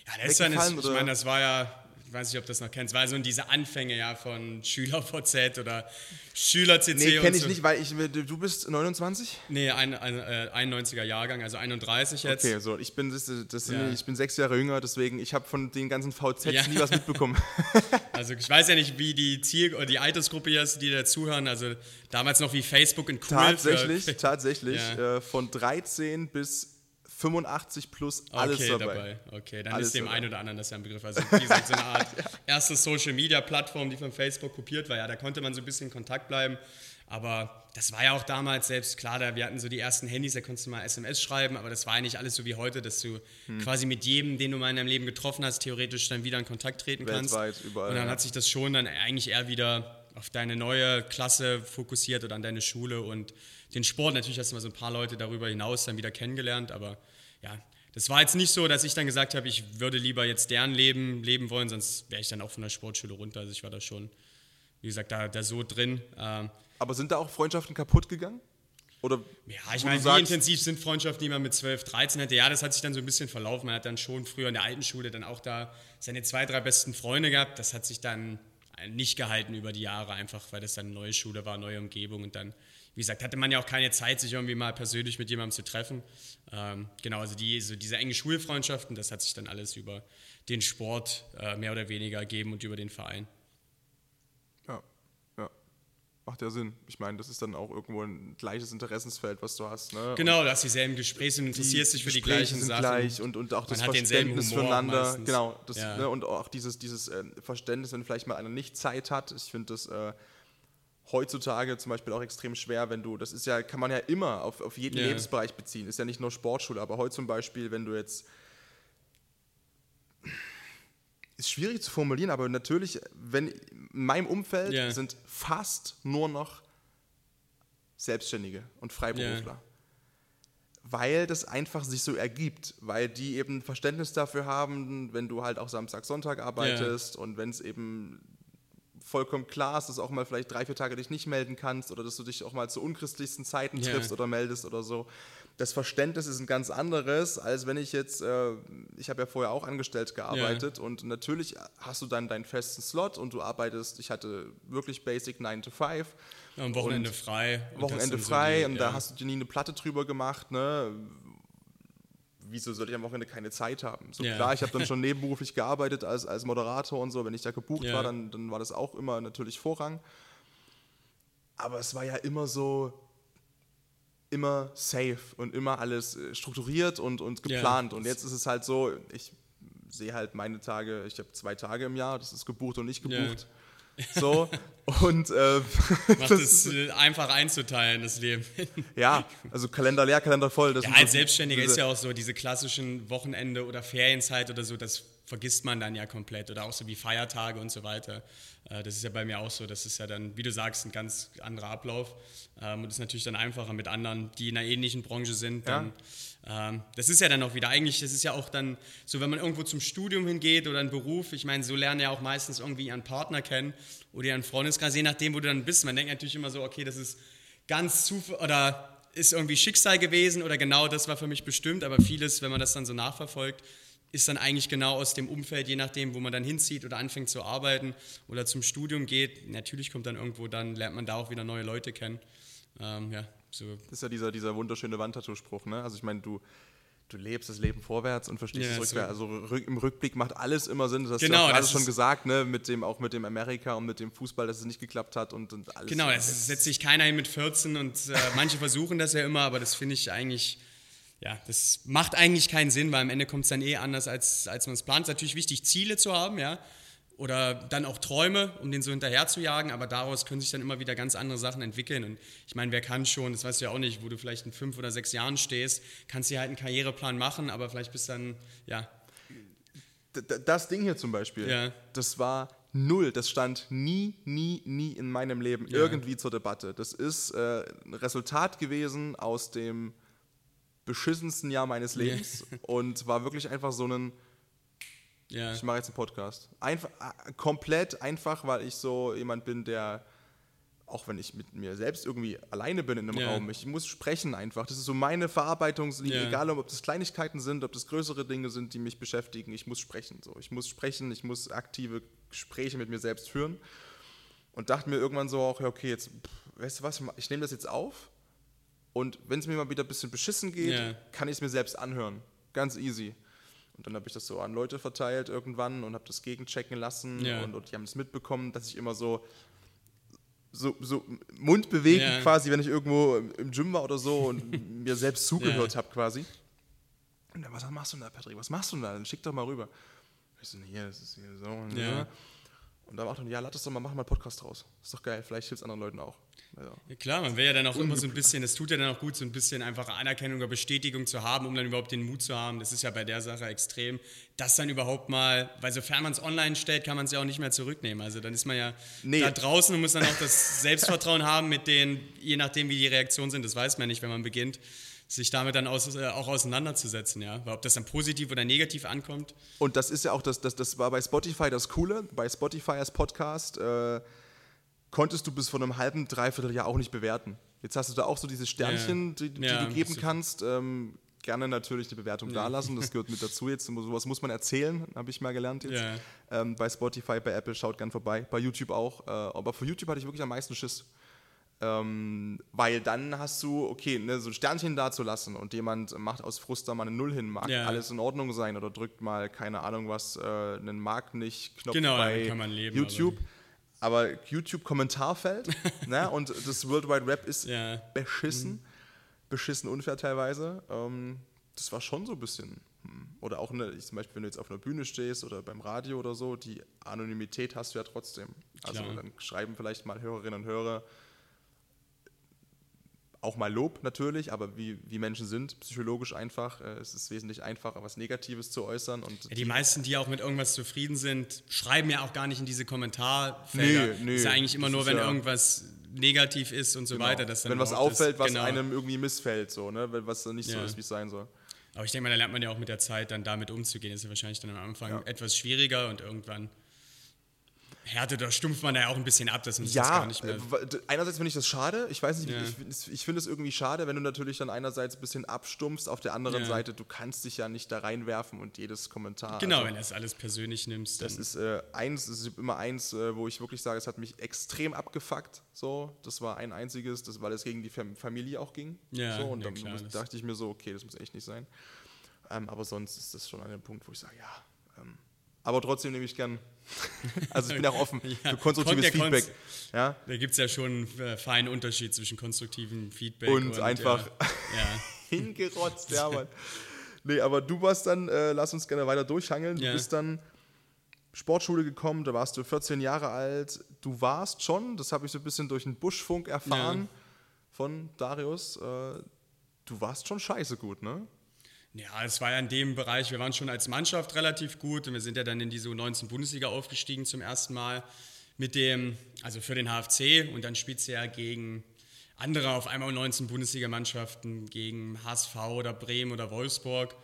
ja, ist dann, ist, ich meine, das war ja weiß nicht, ob du das noch kennst, war so diese Anfänge ja von SchülerVZ oder SchülerCC. Nee, kenne ich so. nicht, weil ich, du bist 29? Nee, ein, ein, äh, 91er Jahrgang, also 31 jetzt. Okay, so, ich bin, das, das ja. ich bin sechs Jahre jünger, deswegen, ich habe von den ganzen VZs ja. nie was mitbekommen. also ich weiß ja nicht, wie die Ziel- oder die Altersgruppe hier ist, die da zuhören, also damals noch wie Facebook und cool. Tatsächlich, tatsächlich, ja. äh, von 13 bis 85 plus alles okay, dabei. dabei. Okay, dann alles ist dem dabei. einen oder anderen das ja ein Begriff. Also wie gesagt, so eine Art ja. erste Social-Media-Plattform, die von Facebook kopiert war. Ja, da konnte man so ein bisschen in Kontakt bleiben. Aber das war ja auch damals selbst klar, da wir hatten so die ersten Handys, da konntest du mal SMS schreiben, aber das war ja nicht alles so wie heute, dass du hm. quasi mit jedem, den du mal in deinem Leben getroffen hast, theoretisch dann wieder in Kontakt treten Weltweit, kannst. Überall, Und dann ja. hat sich das schon dann eigentlich eher wieder auf deine neue Klasse fokussiert oder an deine Schule und den Sport. Natürlich hast du mal so ein paar Leute darüber hinaus dann wieder kennengelernt, aber ja, das war jetzt nicht so, dass ich dann gesagt habe, ich würde lieber jetzt deren Leben leben wollen, sonst wäre ich dann auch von der Sportschule runter. Also ich war da schon, wie gesagt, da, da so drin. Ähm, aber sind da auch Freundschaften kaputt gegangen? Oder ja, ich meine, wie intensiv sind Freundschaften, die man mit 12, 13 hatte? Ja, das hat sich dann so ein bisschen verlaufen. Man hat dann schon früher in der alten Schule dann auch da seine zwei, drei besten Freunde gehabt. Das hat sich dann nicht gehalten über die Jahre, einfach weil das dann eine neue Schule war, neue Umgebung und dann wie gesagt, hatte man ja auch keine Zeit, sich irgendwie mal persönlich mit jemandem zu treffen. Ähm, genau, also die, so diese enge Schulfreundschaften, das hat sich dann alles über den Sport äh, mehr oder weniger ergeben und über den Verein. Ja, ja. Macht ja Sinn. Ich meine, das ist dann auch irgendwo ein gleiches Interessensfeld, was du hast. Ne? Genau, du hast dieselben Gespräche und interessierst dich für die gleichen sind Sachen. gleich und, und auch das Verständnis füreinander. Genau, das, ja. ne, und auch dieses, dieses äh, Verständnis, wenn vielleicht mal einer nicht Zeit hat. Ich finde das. Äh, heutzutage zum Beispiel auch extrem schwer, wenn du, das ist ja, kann man ja immer auf, auf jeden yeah. Lebensbereich beziehen, ist ja nicht nur Sportschule, aber heute zum Beispiel, wenn du jetzt, ist schwierig zu formulieren, aber natürlich, wenn in meinem Umfeld yeah. sind fast nur noch Selbstständige und Freiberufler. Yeah. Weil das einfach sich so ergibt, weil die eben Verständnis dafür haben, wenn du halt auch Samstag, Sonntag arbeitest und wenn es eben vollkommen klar ist, dass du auch mal vielleicht drei, vier Tage dich nicht melden kannst oder dass du dich auch mal zu unchristlichsten Zeiten yeah. triffst oder meldest oder so. Das Verständnis ist ein ganz anderes, als wenn ich jetzt, äh, ich habe ja vorher auch angestellt gearbeitet yeah. und natürlich hast du dann deinen festen Slot und du arbeitest, ich hatte wirklich Basic 9 to 5. Ja, am Wochenende frei. Wochenende frei so die, und ja. da hast du dir nie eine Platte drüber gemacht, ne? Wieso soll ich am Wochenende keine Zeit haben? So ja. klar, ich habe dann schon nebenberuflich gearbeitet als, als Moderator und so, wenn ich da gebucht ja. war, dann, dann war das auch immer natürlich Vorrang. Aber es war ja immer so, immer safe und immer alles äh, strukturiert und, und geplant. Ja. Und jetzt ist es halt so, ich sehe halt meine Tage, ich habe zwei Tage im Jahr, das ist gebucht und nicht gebucht. So. Und äh, Macht es äh, einfach einzuteilen, das Leben. ja, also Kalender leer, Kalender voll. Das Ja, als Selbstständiger ist ja auch so, diese klassischen Wochenende oder Ferienzeit oder so, das vergisst man dann ja komplett. Oder auch so wie Feiertage und so weiter. Äh, Das ist ja bei mir auch so. Das ist ja dann, wie du sagst, ein ganz anderer Ablauf. Ähm, Und das ist natürlich dann einfacher mit anderen, die in einer ähnlichen Branche sind. Ja. Dann, ähm, das ist ja dann auch wieder, eigentlich, das ist ja auch dann so, wenn man irgendwo zum Studium hingeht oder einen Beruf, ich meine, so lernen ja auch meistens irgendwie ihren Partner kennen oder ihren Freundeskreis, je nachdem, wo du dann bist. Man denkt natürlich immer so, okay, das ist ganz zufällig oder ist irgendwie Schicksal gewesen oder genau das war für mich bestimmt, aber vieles, wenn man das dann so nachverfolgt, ist dann eigentlich genau aus dem Umfeld, je nachdem, wo man dann hinzieht oder anfängt zu arbeiten oder zum Studium geht. Natürlich kommt dann irgendwo, dann lernt man da auch wieder neue Leute kennen. Ähm, ja, so. Das ist ja dieser, dieser wunderschöne Wandtattoo-Spruch, ne? Also ich meine, du, du lebst das Leben vorwärts und verstehst Ja, es so. rückwärts. Also rück, im Rückblick macht alles immer Sinn. Das hast Genau, du ja gerade das schon gesagt, ne? Mit dem, auch mit dem Amerika und mit dem Fußball, dass es nicht geklappt hat und, und alles. Genau, das setzt sich keiner hin mit 14 und äh, manche versuchen das ja immer, aber das finde ich eigentlich, ja, das macht eigentlich keinen Sinn, weil am Ende kommt es dann eh anders, als, als man es plant. Es ist natürlich wichtig, Ziele zu haben, ja, oder dann auch Träume, um den so hinterher zu jagen, aber daraus können sich dann immer wieder ganz andere Sachen entwickeln. Und ich meine, wer kann schon, das weißt du ja auch nicht, wo du vielleicht in fünf oder sechs Jahren stehst, kannst dir halt einen Karriereplan machen, aber vielleicht bist dann, ja, Das Ding hier zum Beispiel, Ja. das war null. Das stand nie, nie, nie in meinem Leben irgendwie zur Debatte. Das ist äh, ein Resultat gewesen aus dem beschissensten Jahr meines Lebens und war wirklich einfach so ein, ja, ich mache jetzt einen Podcast. Äh, komplett einfach, weil ich so jemand bin, der, auch wenn ich mit mir selbst irgendwie alleine bin in einem Ja. Raum, ich muss sprechen einfach. Das ist so meine Verarbeitungslinie, Ja. egal ob das Kleinigkeiten sind, ob das größere Dinge sind, die mich beschäftigen. Ich muss sprechen. So. Ich muss sprechen, ich muss aktive Gespräche mit mir selbst führen. Und dachte mir irgendwann so auch, ja, okay, jetzt, pff, weißt du was, ich nehme das jetzt auf und wenn es mir mal wieder ein bisschen beschissen geht, kann ich es mir selbst anhören. Ganz easy. Und dann habe ich das so an Leute verteilt irgendwann und habe das gegenchecken lassen Ja. und, und die haben es mitbekommen, dass ich immer so, so, so Mund bewegen Ja. quasi, wenn ich irgendwo im Gym war oder so und mir selbst zugehört habe quasi. Und dann, was machst du denn da, Patrick? Was machst du denn da? Dann schick doch mal rüber. Ich so, hier, das ist hier so. Ja. Und dann war auch dann, ja, lass das doch mal, mach mal einen Podcast draus. Ist doch geil, vielleicht hilft es anderen Leuten auch. Also, Ja klar, man will ja dann auch immer so ein bisschen, es tut ja dann auch gut, so ein bisschen einfach Anerkennung oder Bestätigung zu haben, um dann überhaupt den Mut zu haben. Das ist ja bei der Sache extrem, das dann überhaupt mal, weil sofern man es online stellt, kann man es ja auch nicht mehr zurücknehmen. Also dann ist man ja Nee. da draußen und muss dann auch das Selbstvertrauen haben, mit denen, je nachdem wie die Reaktionen sind, das weiß man nicht, wenn man beginnt, sich damit dann aus, äh, auch auseinanderzusetzen, ja. Ob das dann positiv oder negativ ankommt, Und das ist ja auch, das, das, das war bei Spotify das Coole. Bei Spotify als Podcast äh, konntest du bis vor einem halben, dreiviertel Jahr auch nicht bewerten. Jetzt hast du da auch so diese Sternchen, Ja. die, die Ja, du geben kannst. Ähm, gerne natürlich eine Bewertung dalassen, das gehört mit dazu. Jetzt sowas muss man erzählen, habe ich mal gelernt jetzt. Ja. Ähm, bei Spotify, bei Apple, schaut gern vorbei. Bei YouTube auch. Äh, aber für YouTube hatte ich wirklich am meisten Schiss. Ähm, weil dann hast du, okay, ne, so ein Sternchen da zu lassen und jemand macht aus Frust da mal eine Null hin, mag Ja. alles in Ordnung sein oder drückt mal, keine Ahnung was, äh, einen Mag nicht Knopf Genau, bei damit kann man leben, YouTube. Aber, YouTube-Kommentarfeld ne, und das World Wide Web ist Ja. beschissen, beschissen unfair teilweise. Ähm, das war schon so ein bisschen. hm. Oder auch, ne, ich, zum Beispiel, wenn du jetzt auf einer Bühne stehst oder beim Radio oder so, die Anonymität hast du ja trotzdem. Also Klar. dann schreiben vielleicht mal Hörerinnen und Hörer auch mal Lob natürlich, aber wie, wie Menschen sind, psychologisch einfach, äh, es ist wesentlich einfacher, was Negatives zu äußern. Und Ja, die meisten, die auch mit irgendwas zufrieden sind, schreiben ja auch gar nicht in diese Kommentarfelder. Nee, nee, ist ja eigentlich immer nur, wenn ja- irgendwas negativ ist und so genau, weiter. Dass dann wenn was auffällt, ist, was genau. einem irgendwie missfällt, so, ne? wenn was nicht so Ja. ist, wie es sein soll. Aber ich denke mal, da lernt man ja auch mit der Zeit dann damit umzugehen. Das ist ja wahrscheinlich dann am Anfang Ja. etwas schwieriger und irgendwann härtet oder stumpft man da ja auch ein bisschen ab, dass man sich das Ja, gar nicht mehr. einerseits finde ich das schade. Ich weiß nicht, Ja. ich, ich, finde es irgendwie schade, wenn du natürlich dann einerseits ein bisschen abstumpfst, auf der anderen Ja. Seite, du kannst dich ja nicht da reinwerfen und jedes Kommentar. genau, also, wenn du das alles persönlich nimmst. Das ist äh, eins, das ist immer eins, äh, wo ich wirklich sage, es hat mich extrem abgefuckt. So, das war ein einziges, das, weil es gegen die Fam Familie auch ging. Ja, so, und ja, dann klar, dachte ich mir so, okay, das muss echt nicht sein. Ähm, aber sonst ist das schon an dem Punkt, wo ich sage, ja. Ähm, aber trotzdem nehme ich gern. Also ich bin auch offen Ja, für konstruktives Feedback. ja. da gibt es ja schon einen äh, feinen Unterschied zwischen konstruktivem Feedback Und einfach- Ja, ja. Hingerotzt, ja, Mann. Nee, aber du warst dann, äh, lass uns gerne weiter durchhangeln. Du bist dann Sportschule gekommen, da warst du 14 Jahre alt. Du warst schon, das habe ich so ein bisschen durch den Buschfunk erfahren von Darius, äh, du warst schon scheiße gut, ne? Ja, es war ja in dem Bereich, wir waren schon als Mannschaft relativ gut und wir sind ja dann in diese U19-Bundesliga aufgestiegen zum ersten Mal mit dem, also für den HFC und dann spielst du ja gegen andere auf einmal U19-Bundesliga-Mannschaften, gegen HSV oder Bremen oder Wolfsburg.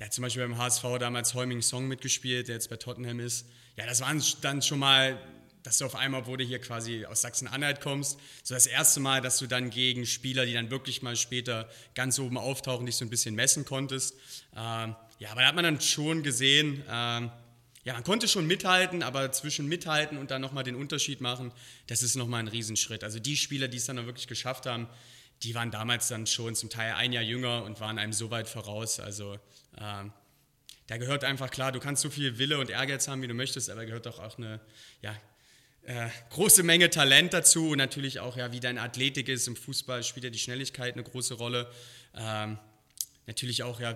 Der hat zum Beispiel beim HSV damals Heuming Song mitgespielt, der jetzt bei Tottenham ist. Ja, das waren dann schon mal dass du auf einmal, wo du hier quasi aus Sachsen-Anhalt kommst, so das erste Mal, dass du dann gegen Spieler, die dann wirklich mal später ganz oben auftauchen, dich so ein bisschen messen konntest. Ähm, ja, aber da hat man dann schon gesehen, ähm, ja, man konnte schon mithalten, aber zwischen mithalten und dann nochmal den Unterschied machen, das ist nochmal ein Riesenschritt. Also die Spieler, die es dann wirklich geschafft haben, die waren damals dann schon zum Teil ein Jahr jünger und waren einem so weit voraus. Also ähm, da gehört einfach klar, du kannst so viel Wille und Ehrgeiz haben, wie du möchtest, aber gehört doch auch eine ja, äh, große Menge Talent dazu und natürlich auch, ja, wie deine Athletik ist. Im Fußball spielt ja die Schnelligkeit eine große Rolle. Ähm, natürlich auch, ja,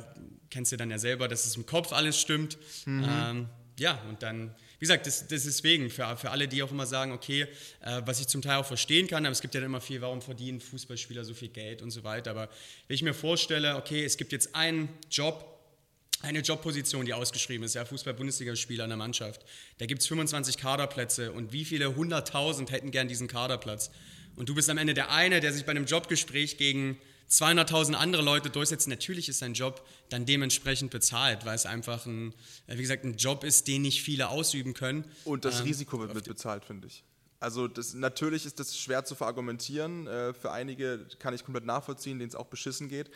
kennst du dann ja selber, dass es im Kopf alles stimmt. Mhm. Ähm, ja, und dann, wie gesagt, das, das ist deswegen für, für alle, die auch immer sagen, okay, äh, was ich zum Teil auch verstehen kann, aber es gibt ja dann immer viel, warum verdienen Fußballspieler so viel Geld und so weiter. Aber wenn ich mir vorstelle, okay, es gibt jetzt einen Job, eine Jobposition, die ausgeschrieben ist, ja, Fußball-Bundesligaspieler in der Mannschaft. Da gibt es 25 Kaderplätze und wie viele hunderttausend hätten gern diesen Kaderplatz? Und du bist am Ende der eine, der sich bei einem Jobgespräch gegen 200.000 andere Leute durchsetzt. Natürlich ist sein Job dann dementsprechend bezahlt, weil es einfach ein, wie gesagt, ein Job ist, den nicht viele ausüben können. Und das ähm, Risiko wird mit bezahlt, finde ich. Also das, natürlich ist das schwer zu verargumentieren. Äh, für einige kann ich komplett nachvollziehen, denen es auch beschissen geht.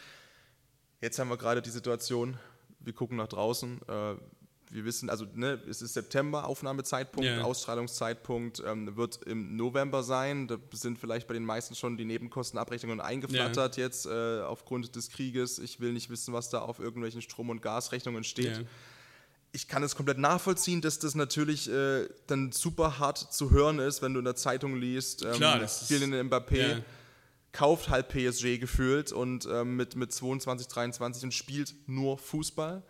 Jetzt haben wir gerade die Situation, wir gucken nach draußen. Äh, wir wissen, also ne, es ist September, Aufnahmezeitpunkt, yeah. Ausstrahlungszeitpunkt ähm, wird im November sein. Da sind vielleicht bei den meisten schon die Nebenkostenabrechnungen eingeflattert yeah. jetzt äh, aufgrund des Krieges. Ich will nicht wissen, was da auf irgendwelchen Strom- und Gasrechnungen steht. Yeah. Ich kann es komplett nachvollziehen, dass das natürlich äh, dann super hart zu hören ist, wenn du in der Zeitung liest, ähm, Klar, Kylian Mbappé kauft halt PSG gefühlt und ähm, mit, mit 22, 23 und spielt nur Fußball.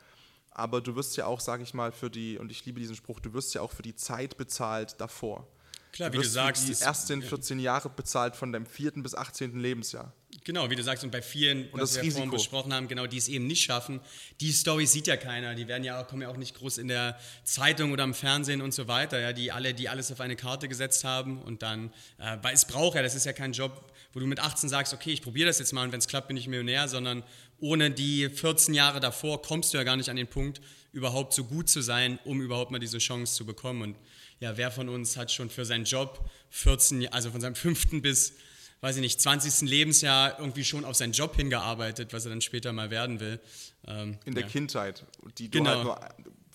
Aber du wirst ja auch, sage ich mal, für die, und ich liebe diesen Spruch, du wirst ja auch für die Zeit bezahlt davor. Klar, du wie du sagst. Die ersten 14 Jahre bezahlt von deinem vierten bis 18. Lebensjahr. Genau, wie du sagst, und bei vielen, und was wir vorhin besprochen haben, genau, die es eben nicht schaffen, die Story sieht ja keiner. Die werden ja kommen ja auch nicht groß in der Zeitung oder im Fernsehen und so weiter, ja, die alle, die alles auf eine Karte gesetzt haben und dann, äh, weil es braucht ja, das ist ja kein Job, wo du mit 18 sagst, okay, ich probiere das jetzt mal und wenn es klappt, bin ich Millionär, sondern ohne die 14 Jahre davor kommst du ja gar nicht an den Punkt, überhaupt so gut zu sein, um überhaupt mal diese Chance zu bekommen. Und ja, wer von uns hat schon für seinen Job 14, also von seinem fünften bis, weiß ich nicht, 20. Lebensjahr irgendwie schon auf seinen Job hingearbeitet, was er dann später mal werden will. Ähm, In der ja. Kindheit, die du genau. halt nur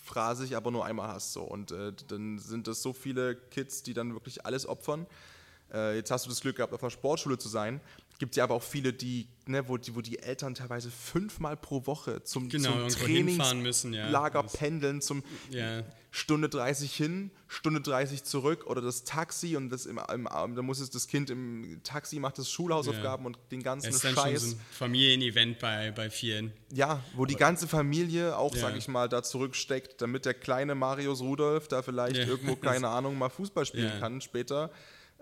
phrasig, aber nur einmal hast. So. Und äh, dann sind das so viele Kids, die dann wirklich alles opfern. Äh, jetzt hast du das Glück gehabt, auf einer Sportschule zu sein. Gibt es ja aber auch viele, die, ne, wo, die, wo die Eltern teilweise fünfmal pro Woche zum, genau, zum Trainingslager ja. pendeln, zum ja. Stunde 30 hin, Stunde 30 zurück oder das Taxi und das im, im, da muss es das Kind im Taxi macht das Schulhausaufgaben ja. und den ganzen das ist dann Scheiß. Schon so ein Familienevent bei, bei vielen. Ja, wo die ganze Familie auch, ja. sag ich mal, da zurücksteckt, damit der kleine Marius Rudolf da vielleicht irgendwo, keine Ahnung, mal Fußball spielen kann später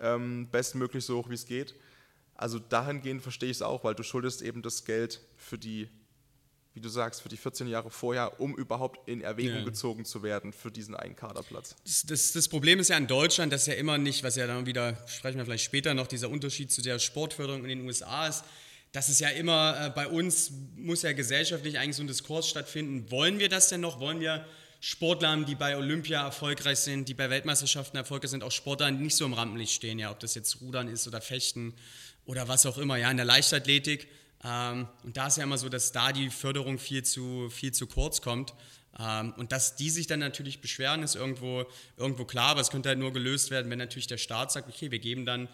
ähm, bestmöglich so hoch wie es geht. Also dahingehend verstehe ich es auch, weil du schuldest eben das Geld für die, wie du sagst, für die 14 Jahre vorher, um überhaupt in Erwägung ja. gezogen zu werden für diesen einen Kaderplatz. Das, das, das, Problem ist ja in Deutschland, dass ja immer nicht, was ja dann wieder, sprechen wir vielleicht später noch, dieser Unterschied zu der Sportförderung in den USA ist, dass es ja immer äh, bei uns muss ja gesellschaftlich eigentlich so ein Diskurs stattfinden. Wollen wir das denn noch? Wollen wir Sportler die bei Olympia erfolgreich sind, die bei Weltmeisterschaften erfolgreich sind, auch Sportler, die nicht so im Rampenlicht stehen, ja, ob das jetzt Rudern ist oder Fechten oder was auch immer, ja, in der Leichtathletik. Ähm, und da ist ja immer so, dass da die Förderung viel zu, viel zu kurz kommt. Ähm, und dass die sich dann natürlich beschweren, ist irgendwo, irgendwo klar, aber es könnte halt nur gelöst werden, wenn natürlich der Staat sagt, okay, wir geben dann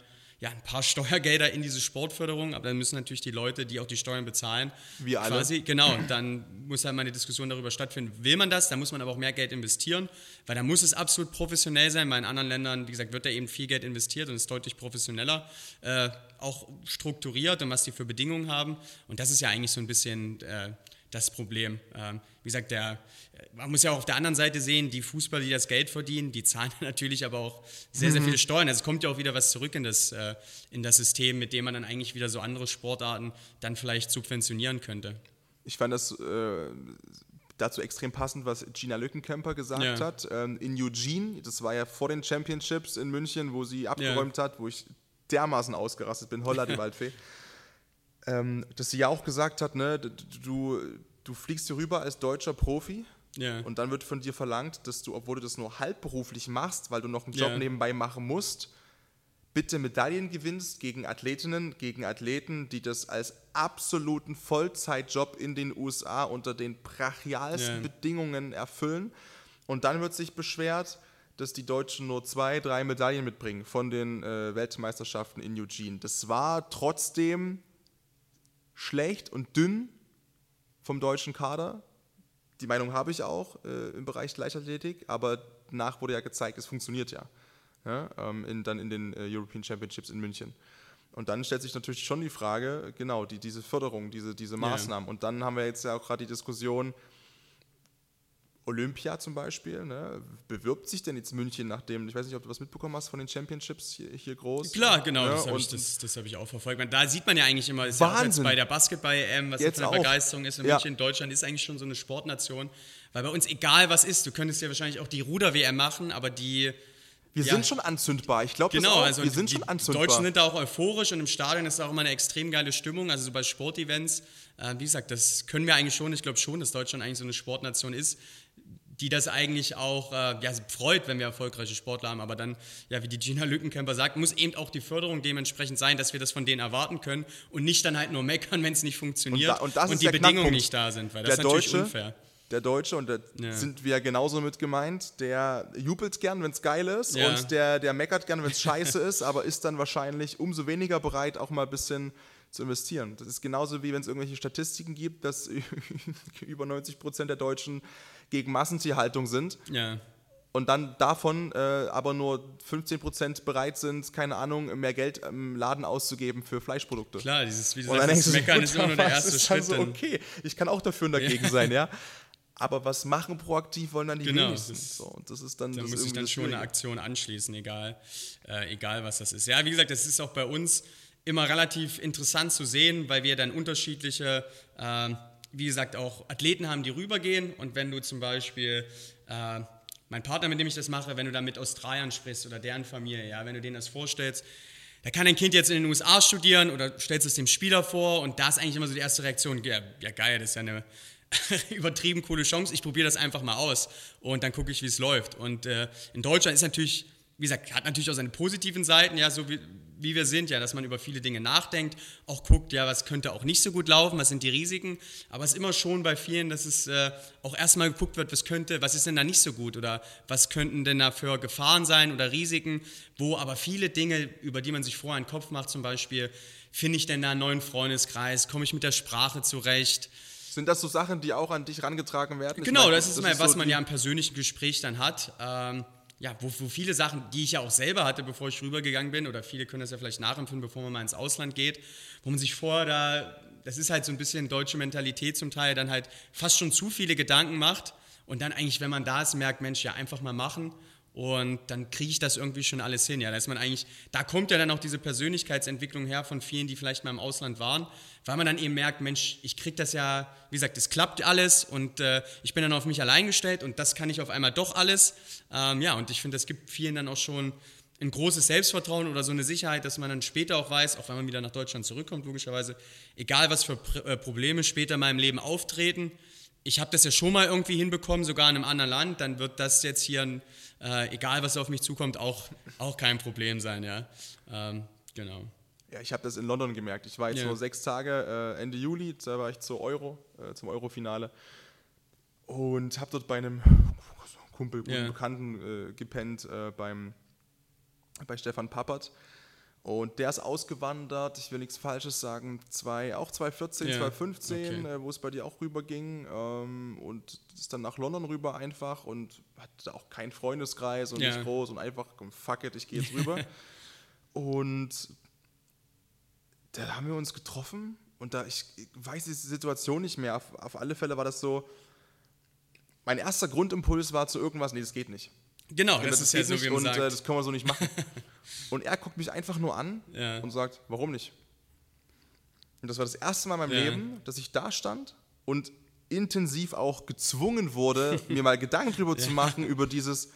ja, ein paar Steuergelder in diese Sportförderung, aber dann müssen natürlich die Leute, die auch die Steuern bezahlen, wie alle. Quasi, genau, dann muss halt mal eine Diskussion darüber stattfinden. Will man das? Da muss man aber auch mehr Geld investieren, weil da muss es absolut professionell sein. Weil in anderen Ländern, wie gesagt, wird da eben viel Geld investiert und ist deutlich professioneller, äh, auch strukturiert und was die für Bedingungen haben. Und das ist ja eigentlich so ein bisschen äh, das Problem. Ähm, wie gesagt, der, man muss ja auch auf der anderen Seite sehen, die Fußballer, die das Geld verdienen, die zahlen natürlich aber auch sehr, sehr viele Steuern. Also es kommt ja auch wieder was zurück in das, äh, in das System, mit dem man dann eigentlich wieder so andere Sportarten dann vielleicht subventionieren könnte. Ich fand das äh, dazu extrem passend, was Gina Lückenkämper gesagt Ja. hat. Ähm, in Eugene, das war ja vor den Championships in München, wo sie abgeräumt hat, wo ich dermaßen ausgerastet bin, holla die Waldfee. Ähm, dass sie ja auch gesagt hat, ne, du, du fliegst hier rüber als deutscher Profi Ja. und dann wird von dir verlangt, dass du, obwohl du das nur halbberuflich machst, weil du noch einen Job Ja. nebenbei machen musst, bitte Medaillen gewinnst gegen Athletinnen, gegen Athleten, die das als absoluten Vollzeitjob in den USA unter den brachialsten Ja. Bedingungen erfüllen. Und dann wird sich beschwert, dass die Deutschen nur zwei, drei Medaillen mitbringen von den äh, Weltmeisterschaften in Eugene. Das war trotzdem schlecht und dünn vom deutschen Kader. Die Meinung habe ich auch äh, im Bereich Leichtathletik, aber danach wurde ja gezeigt, es funktioniert ja. ja ähm, in, dann in den äh, European Championships in München. Und dann stellt sich natürlich schon die Frage, genau, die, diese Förderung, diese, diese Maßnahmen. Und dann haben wir jetzt ja auch gerade die Diskussion, Olympia zum Beispiel, ne? bewirbt sich denn jetzt München nachdem, ich weiß nicht, ob du was mitbekommen hast von den Championships hier, hier groß? Klar, genau, Ja, das habe ich, das, das hab ich auch verfolgt. Man, da sieht man ja eigentlich immer, ist ja auch jetzt Wahnsinn. bei der Basketball-EM, was Jetzt eine. Begeisterung ist in Ja. München. Deutschland ist eigentlich schon so eine Sportnation, weil bei uns egal was ist, du könntest ja wahrscheinlich auch die Ruder-WM machen, aber die, Wir Ja. sind schon anzündbar. Ich glaube, genau, also wir sind die schon anzündbar. Deutschen sind da auch euphorisch und im Stadion ist da auch immer eine extrem geile Stimmung, also so bei Sportevents, äh, wie gesagt, das können wir eigentlich schon, ich glaube schon, dass Deutschland eigentlich so eine Sportnation ist, die das eigentlich auch äh, ja, freut, wenn wir erfolgreiche Sportler haben. Aber dann, ja, wie die Gina Lückenkämper sagt, muss eben auch die Förderung dementsprechend sein, dass wir das von denen erwarten können und nicht dann halt nur meckern, wenn es nicht funktioniert Und da- und das ist die Bedingungen Knackpunkt. nicht da sind, weil das der ist natürlich Deutsche, unfair. der Deutsche, und da Ja. sind wir genauso mit gemeint, der jubelt gern, wenn es geil ist, Ja. und der, der meckert gern, wenn es scheiße ist, aber ist dann wahrscheinlich umso weniger bereit, auch mal ein bisschen zu investieren. Das ist genauso wie wenn es irgendwelche Statistiken gibt, dass über 90 Prozent der Deutschen gegen Massentierhaltung sind Ja, und dann davon äh, aber nur 15 Prozent bereit sind, keine Ahnung, mehr Geld im Laden auszugeben für Fleischprodukte. klar, dieses, wie du sagst, du, Meckern ist immer nur der erste ist Schritt. so, okay, ich kann auch dafür und dagegen sein, ja. Aber was machen proaktiv wollen dann die Genau, wenigsten. das- So, und das ist dann Da das muss ich dann schon eine. Aktion anschließen, egal, äh, egal was das ist. Ja, wie gesagt, das ist auch bei uns immer relativ interessant zu sehen, weil wir dann unterschiedliche, ähm, wie gesagt, auch Athleten haben, die rübergehen. Und wenn du zum Beispiel, äh, mein Partner, mit dem ich das mache, wenn du dann mit Australiern sprichst oder deren Familie, ja, wenn du denen das vorstellst, da kann ein Kind jetzt in den USA studieren oder stellst es dem Spieler vor und da ist eigentlich immer so die erste Reaktion, ja, ja geil, das ist ja eine übertrieben coole Chance, ich probiere das einfach mal aus und dann gucke ich, wie es läuft. Und äh, in Deutschland ist natürlich, wie gesagt, hat natürlich auch seine positiven Seiten, ja, so wie, wie wir sind, ja, dass man über viele Dinge nachdenkt, auch guckt, ja, was könnte auch nicht so gut laufen, was sind die Risiken, aber es ist immer schon bei vielen, dass es äh, auch erstmal geguckt wird, was könnte, was ist denn da nicht so gut oder was könnten denn da für Gefahren sein oder Risiken, wo aber viele Dinge, über die man sich vorher einen Kopf macht, zum Beispiel, finde ich denn da einen neuen Freundeskreis, komme ich mit der Sprache zurecht, Sind das so Sachen, die auch an dich rangetragen werden? Genau, meine, das ist mal, was so man ja im persönlichen Gespräch dann hat. Ähm, ja, wo, wo viele Sachen, die ich ja auch selber hatte, bevor ich rübergegangen bin, oder viele können das ja vielleicht nachempfinden, bevor man mal ins Ausland geht, wo man sich vorher da, das ist halt so ein bisschen deutsche Mentalität zum Teil, dann halt fast schon zu viele Gedanken macht und dann eigentlich, wenn man da ist, merkt, Mensch, ja, einfach mal machen und dann kriege ich das irgendwie schon alles hin. Ja, da ist man eigentlich, da kommt ja dann auch diese Persönlichkeitsentwicklung her von vielen, die vielleicht mal im Ausland waren, weil man dann eben merkt, Mensch, ich kriege das ja, wie gesagt, es klappt alles und äh, ich bin dann auf mich allein gestellt und das kann ich auf einmal doch alles. Ähm, ja, und ich finde, das gibt vielen dann auch schon ein großes Selbstvertrauen oder so eine Sicherheit, dass man dann später auch weiß, auch wenn man wieder nach Deutschland zurückkommt, logischerweise, egal was für äh, Probleme später in meinem Leben auftreten, ich habe das ja schon mal irgendwie hinbekommen, sogar in einem anderen Land, dann wird das jetzt hier, ein, äh, egal was auf mich zukommt, auch, auch kein Problem sein, ja. Ähm, genau. Ja, ich habe das in London gemerkt. Ich war jetzt Ja. nur sechs Tage, äh, Ende Juli, da war ich zur Euro, äh, zum Euro-Finale und habe dort bei einem Kumpel, guten Ja. Bekannten äh, gepennt, äh, beim, bei Stefan Pappert. Und der ist ausgewandert, ich will nichts Falsches sagen, zwei, auch 2014, Ja, 2015, okay. äh, wo es bei dir auch rüber ging. Ähm, und ist dann nach London rüber einfach und hatte auch keinen Freundeskreis und Ja. nicht groß und einfach, komm, fuck it, ich gehe jetzt rüber. und da haben wir uns getroffen und und da, ich, ich weiß die Situation nicht mehr. Auf, auf alle Fälle war das so, mein erster Grundimpuls war zu irgendwas, nee, das geht nicht. Genau, das, das, ist ja so, nicht wie man und sagt. äh, das können wir so nicht machen. und er guckt mich einfach nur an Ja. und sagt, warum nicht? Und das war das erste Mal in meinem Ja. Leben, dass ich da stand und intensiv auch gezwungen wurde, mir mal Gedanken drüber zu machen, über dieses,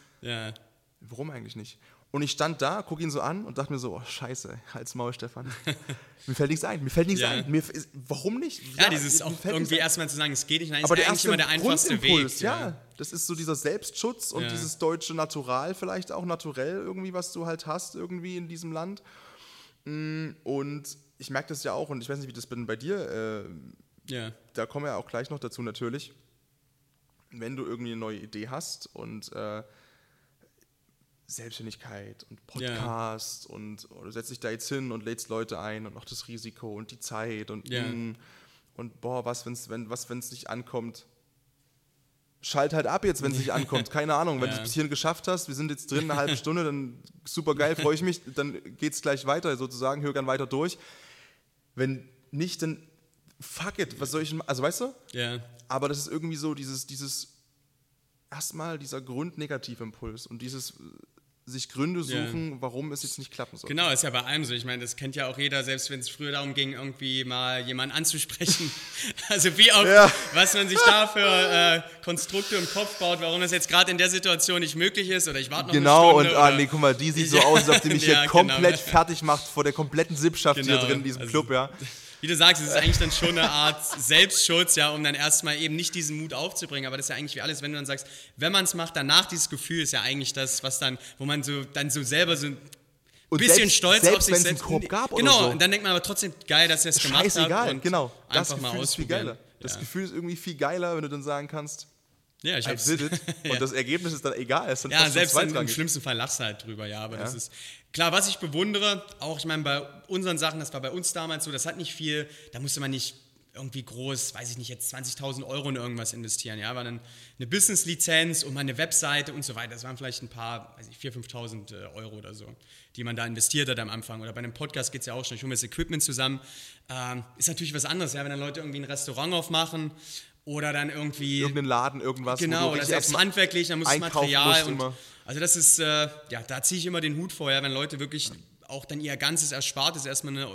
warum eigentlich nicht? Und ich stand da, gucke ihn so an und dachte mir so, oh scheiße, halt's Maul, Stefan. mir fällt nichts ein, mir fällt nichts Ja. ein. Mir, warum nicht? Ja, dieses mir auch irgendwie erstmal zu sagen, es geht nicht, nein, Aber ist der eigentlich immer der einfachste Weg. ja. Das ist so dieser Selbstschutz und Ja. dieses deutsche Natural vielleicht auch naturell irgendwie, was du halt hast irgendwie in diesem Land. Mm, Und ich merke das ja auch und ich weiß nicht, wie das bin bei dir, äh, Ja, da kommen wir ja auch gleich noch dazu natürlich, wenn du irgendwie eine neue Idee hast und äh, Selbstständigkeit und Podcast und oder du setzt dich da jetzt hin und lädst Leute ein und noch das Risiko und die Zeit und Ja. mm, und boah, was wenn's, wenn was wenn's nicht ankommt. Schalt halt ab jetzt, wenn es nicht ankommt. Keine Ahnung, wenn Ja. du es bis hierhin geschafft hast, wir sind jetzt drin eine halbe Stunde, dann super geil, freue ich mich, dann geht es gleich weiter sozusagen, hör gern weiter durch. Wenn nicht, dann fuck it, was soll ich denn Also weißt du? ja. Aber das ist irgendwie so dieses, dieses erstmal dieser Grundnegativimpuls und dieses sich Gründe Ja. suchen, warum es jetzt nicht klappen soll. Genau, ist ja bei allem so. Ich meine, das kennt ja auch jeder, selbst wenn es früher darum ging, irgendwie mal jemanden anzusprechen. Also wie auch, Ja. was man sich da für äh, Konstrukte im Kopf baut, warum das jetzt gerade in der Situation nicht möglich ist oder ich warte noch Genau, eine und Stunde. ah, oder- nee, guck mal, die sieht so Ja, aus, als ob die mich ja, hier komplett genau. fertig macht vor der kompletten Sippschaft hier Genau, drin in diesem also- Club, ja. Wie du sagst, es ist eigentlich dann schon eine Art Selbstschutz, ja, um dann erstmal eben nicht diesen Mut aufzubringen. Aber das ist ja eigentlich wie alles, wenn du dann sagst, wenn man es macht, danach dieses Gefühl ist ja eigentlich das, was dann, wo man so dann so selber so ein Und bisschen selbst- stolz selbst auf sich selbst Korb gab oder Genau, so. und dann denkt man aber trotzdem, geil, dass ihr es gemacht habt. Scheißegal, und genau. Das Einfach mal Gefühl ist viel ausprobieren. geiler. Das ja. Gefühl ist irgendwie viel geiler, wenn du dann sagen kannst, ja, ich I hab's. did it. Ja. Und das Ergebnis ist dann egal. Ist dann Ja, selbst im schlimmsten Fall lachst du halt drüber, ja, aber das Ja. ist klar, was ich bewundere, auch ich meine bei unseren Sachen, das war bei uns damals so, das hat nicht viel, da musste man nicht irgendwie groß, weiß ich nicht, jetzt 20.000 Euro in irgendwas investieren, ja, war dann eine Business-Lizenz und mal eine Webseite und so weiter, das waren vielleicht ein paar, weiß ich, 4.000, 5.000 äh, Euro oder so, die man da investiert hat am Anfang. Oder bei einem Podcast geht es ja auch schon, ich hole mir das Equipment zusammen, ähm, ist natürlich was anderes, ja, wenn dann Leute irgendwie ein Restaurant aufmachen oder dann irgendwie Irgendeinen Laden, irgendwas. Genau, richtig selbst erstmal handwerklich, dann muss das Material und immer. also das ist, äh, ja, da ziehe ich immer den Hut vor, ja, wenn Leute wirklich auch dann ihr ganzes Erspartes erstmal eine,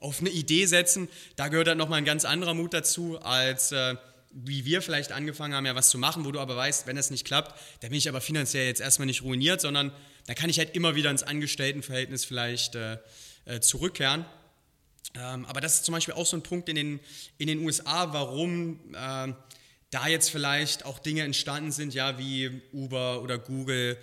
auf eine Idee setzen, da gehört dann nochmal ein ganz anderer Mut dazu, als äh, wie wir vielleicht angefangen haben, ja was zu machen, wo du aber weißt, wenn das nicht klappt, dann bin ich aber finanziell jetzt erstmal nicht ruiniert, sondern da kann ich halt immer wieder ins Angestelltenverhältnis vielleicht äh, äh, zurückkehren. Ähm, aber das ist zum Beispiel auch so ein Punkt in den, in den USA, warum ähm, da jetzt vielleicht auch Dinge entstanden sind, ja, wie Uber oder Google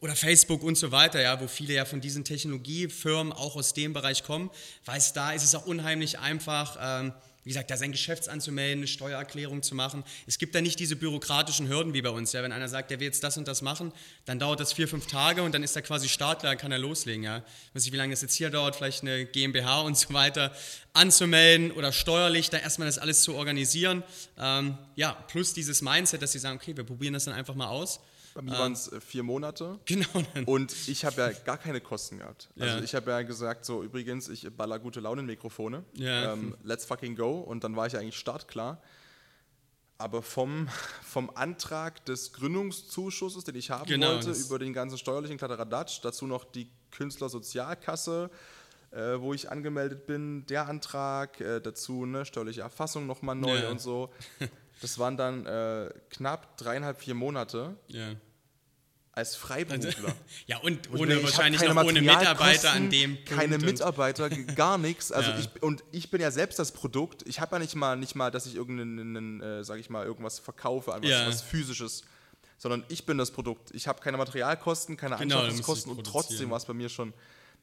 oder Facebook und so weiter, ja, wo viele ja von diesen Technologiefirmen auch aus dem Bereich kommen, weil es da ist es auch unheimlich einfach, ähm, wie gesagt, da sein Geschäft anzumelden, eine Steuererklärung zu machen. Es gibt da nicht diese bürokratischen Hürden wie bei uns. Ja, wenn einer sagt, der will jetzt das und das machen, dann dauert das vier, fünf Tage und dann ist er quasi startklar, kann er loslegen. Ja, ich weiß nicht, wie lange das jetzt hier dauert, vielleicht eine GmbH und so weiter anzumelden oder steuerlich, da erstmal das alles zu organisieren. Ähm, ja, plus dieses Mindset, dass sie sagen, okay, wir probieren das dann einfach mal aus. Bei mir waren es vier Monate. Genau. Dann, Und ich habe ja gar keine Kosten gehabt. Also Ja. ich habe ja gesagt, so übrigens, ich baller gute Laune in Mikrofone. Ja. Ähm, let's fucking go. Und dann war ich eigentlich startklar. Aber vom, vom Antrag des Gründungszuschusses, den ich haben Genau, wollte, über den ganzen steuerlichen Kladderadatsch, dazu noch die Künstlersozialkasse, äh, wo ich angemeldet bin, der Antrag, äh, dazu eine steuerliche Erfassung nochmal neu Ja. und so. Das waren dann äh, knapp dreieinhalb, vier Monate ja. als Freiberufler. ja, und ohne ich wahrscheinlich noch ohne Mitarbeiter an dem Punkt. Keine Mitarbeiter, gar nichts. Also Ja. ich, und ich bin ja selbst das Produkt. Ich habe ja nicht mal, nicht mal, dass ich irgendeinen, äh, sag ich mal, irgendwas verkaufe an was, Ja. was physisches. Sondern ich bin das Produkt. Ich habe keine Materialkosten, keine Genau, Anschaffungskosten und trotzdem war es bei mir schon.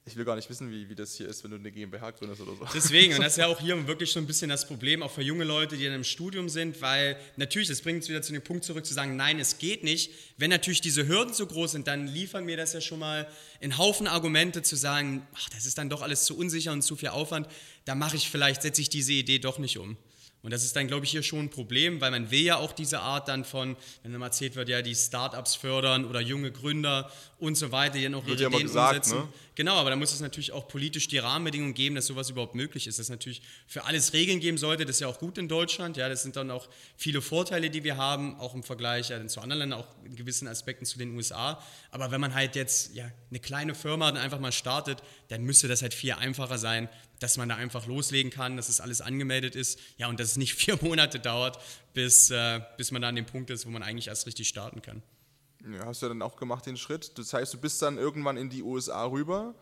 Ich will gar nicht wissen, wie, wie das hier ist, wenn du eine GmbH gründest oder so. Deswegen, und das ist ja auch hier wirklich so ein bisschen das Problem, auch für junge Leute, die dann im Studium sind, weil natürlich, das bringt uns wieder zu dem Punkt zurück, zu sagen, nein, es geht nicht. Wenn natürlich diese Hürden so groß sind, dann liefern mir das ja schon mal einen Haufen Argumente zu sagen, ach, das ist dann doch alles zu unsicher und zu viel Aufwand, da mache ich vielleicht, setze ich diese Idee doch nicht um. Und das ist dann, glaube ich, hier schon ein Problem, weil man will ja auch diese Art dann von, wenn dann erzählt wird, ja, die Startups fördern oder junge Gründer und so weiter, die dann auch ihre Ideen gesagt, umsetzen. ne? Genau, aber da muss es natürlich auch politisch die Rahmenbedingungen geben, dass sowas überhaupt möglich ist. Dass es natürlich für alles Regeln geben sollte, das ist ja auch gut in Deutschland. Ja, das sind dann auch viele Vorteile, die wir haben, auch im Vergleich ja, zu anderen Ländern, auch in gewissen Aspekten zu den USA. Aber wenn man halt jetzt ja, eine kleine Firma dann einfach mal startet, dann müsste das halt viel einfacher sein, dass man da einfach loslegen kann, dass es alles angemeldet ist. Ja, und dass es nicht vier Monate dauert, bis, äh, bis man da an dem Punkt ist, wo man eigentlich erst richtig starten kann. Ja, hast du ja dann auch gemacht den Schritt. Das heißt, du bist dann irgendwann in die USA rüber.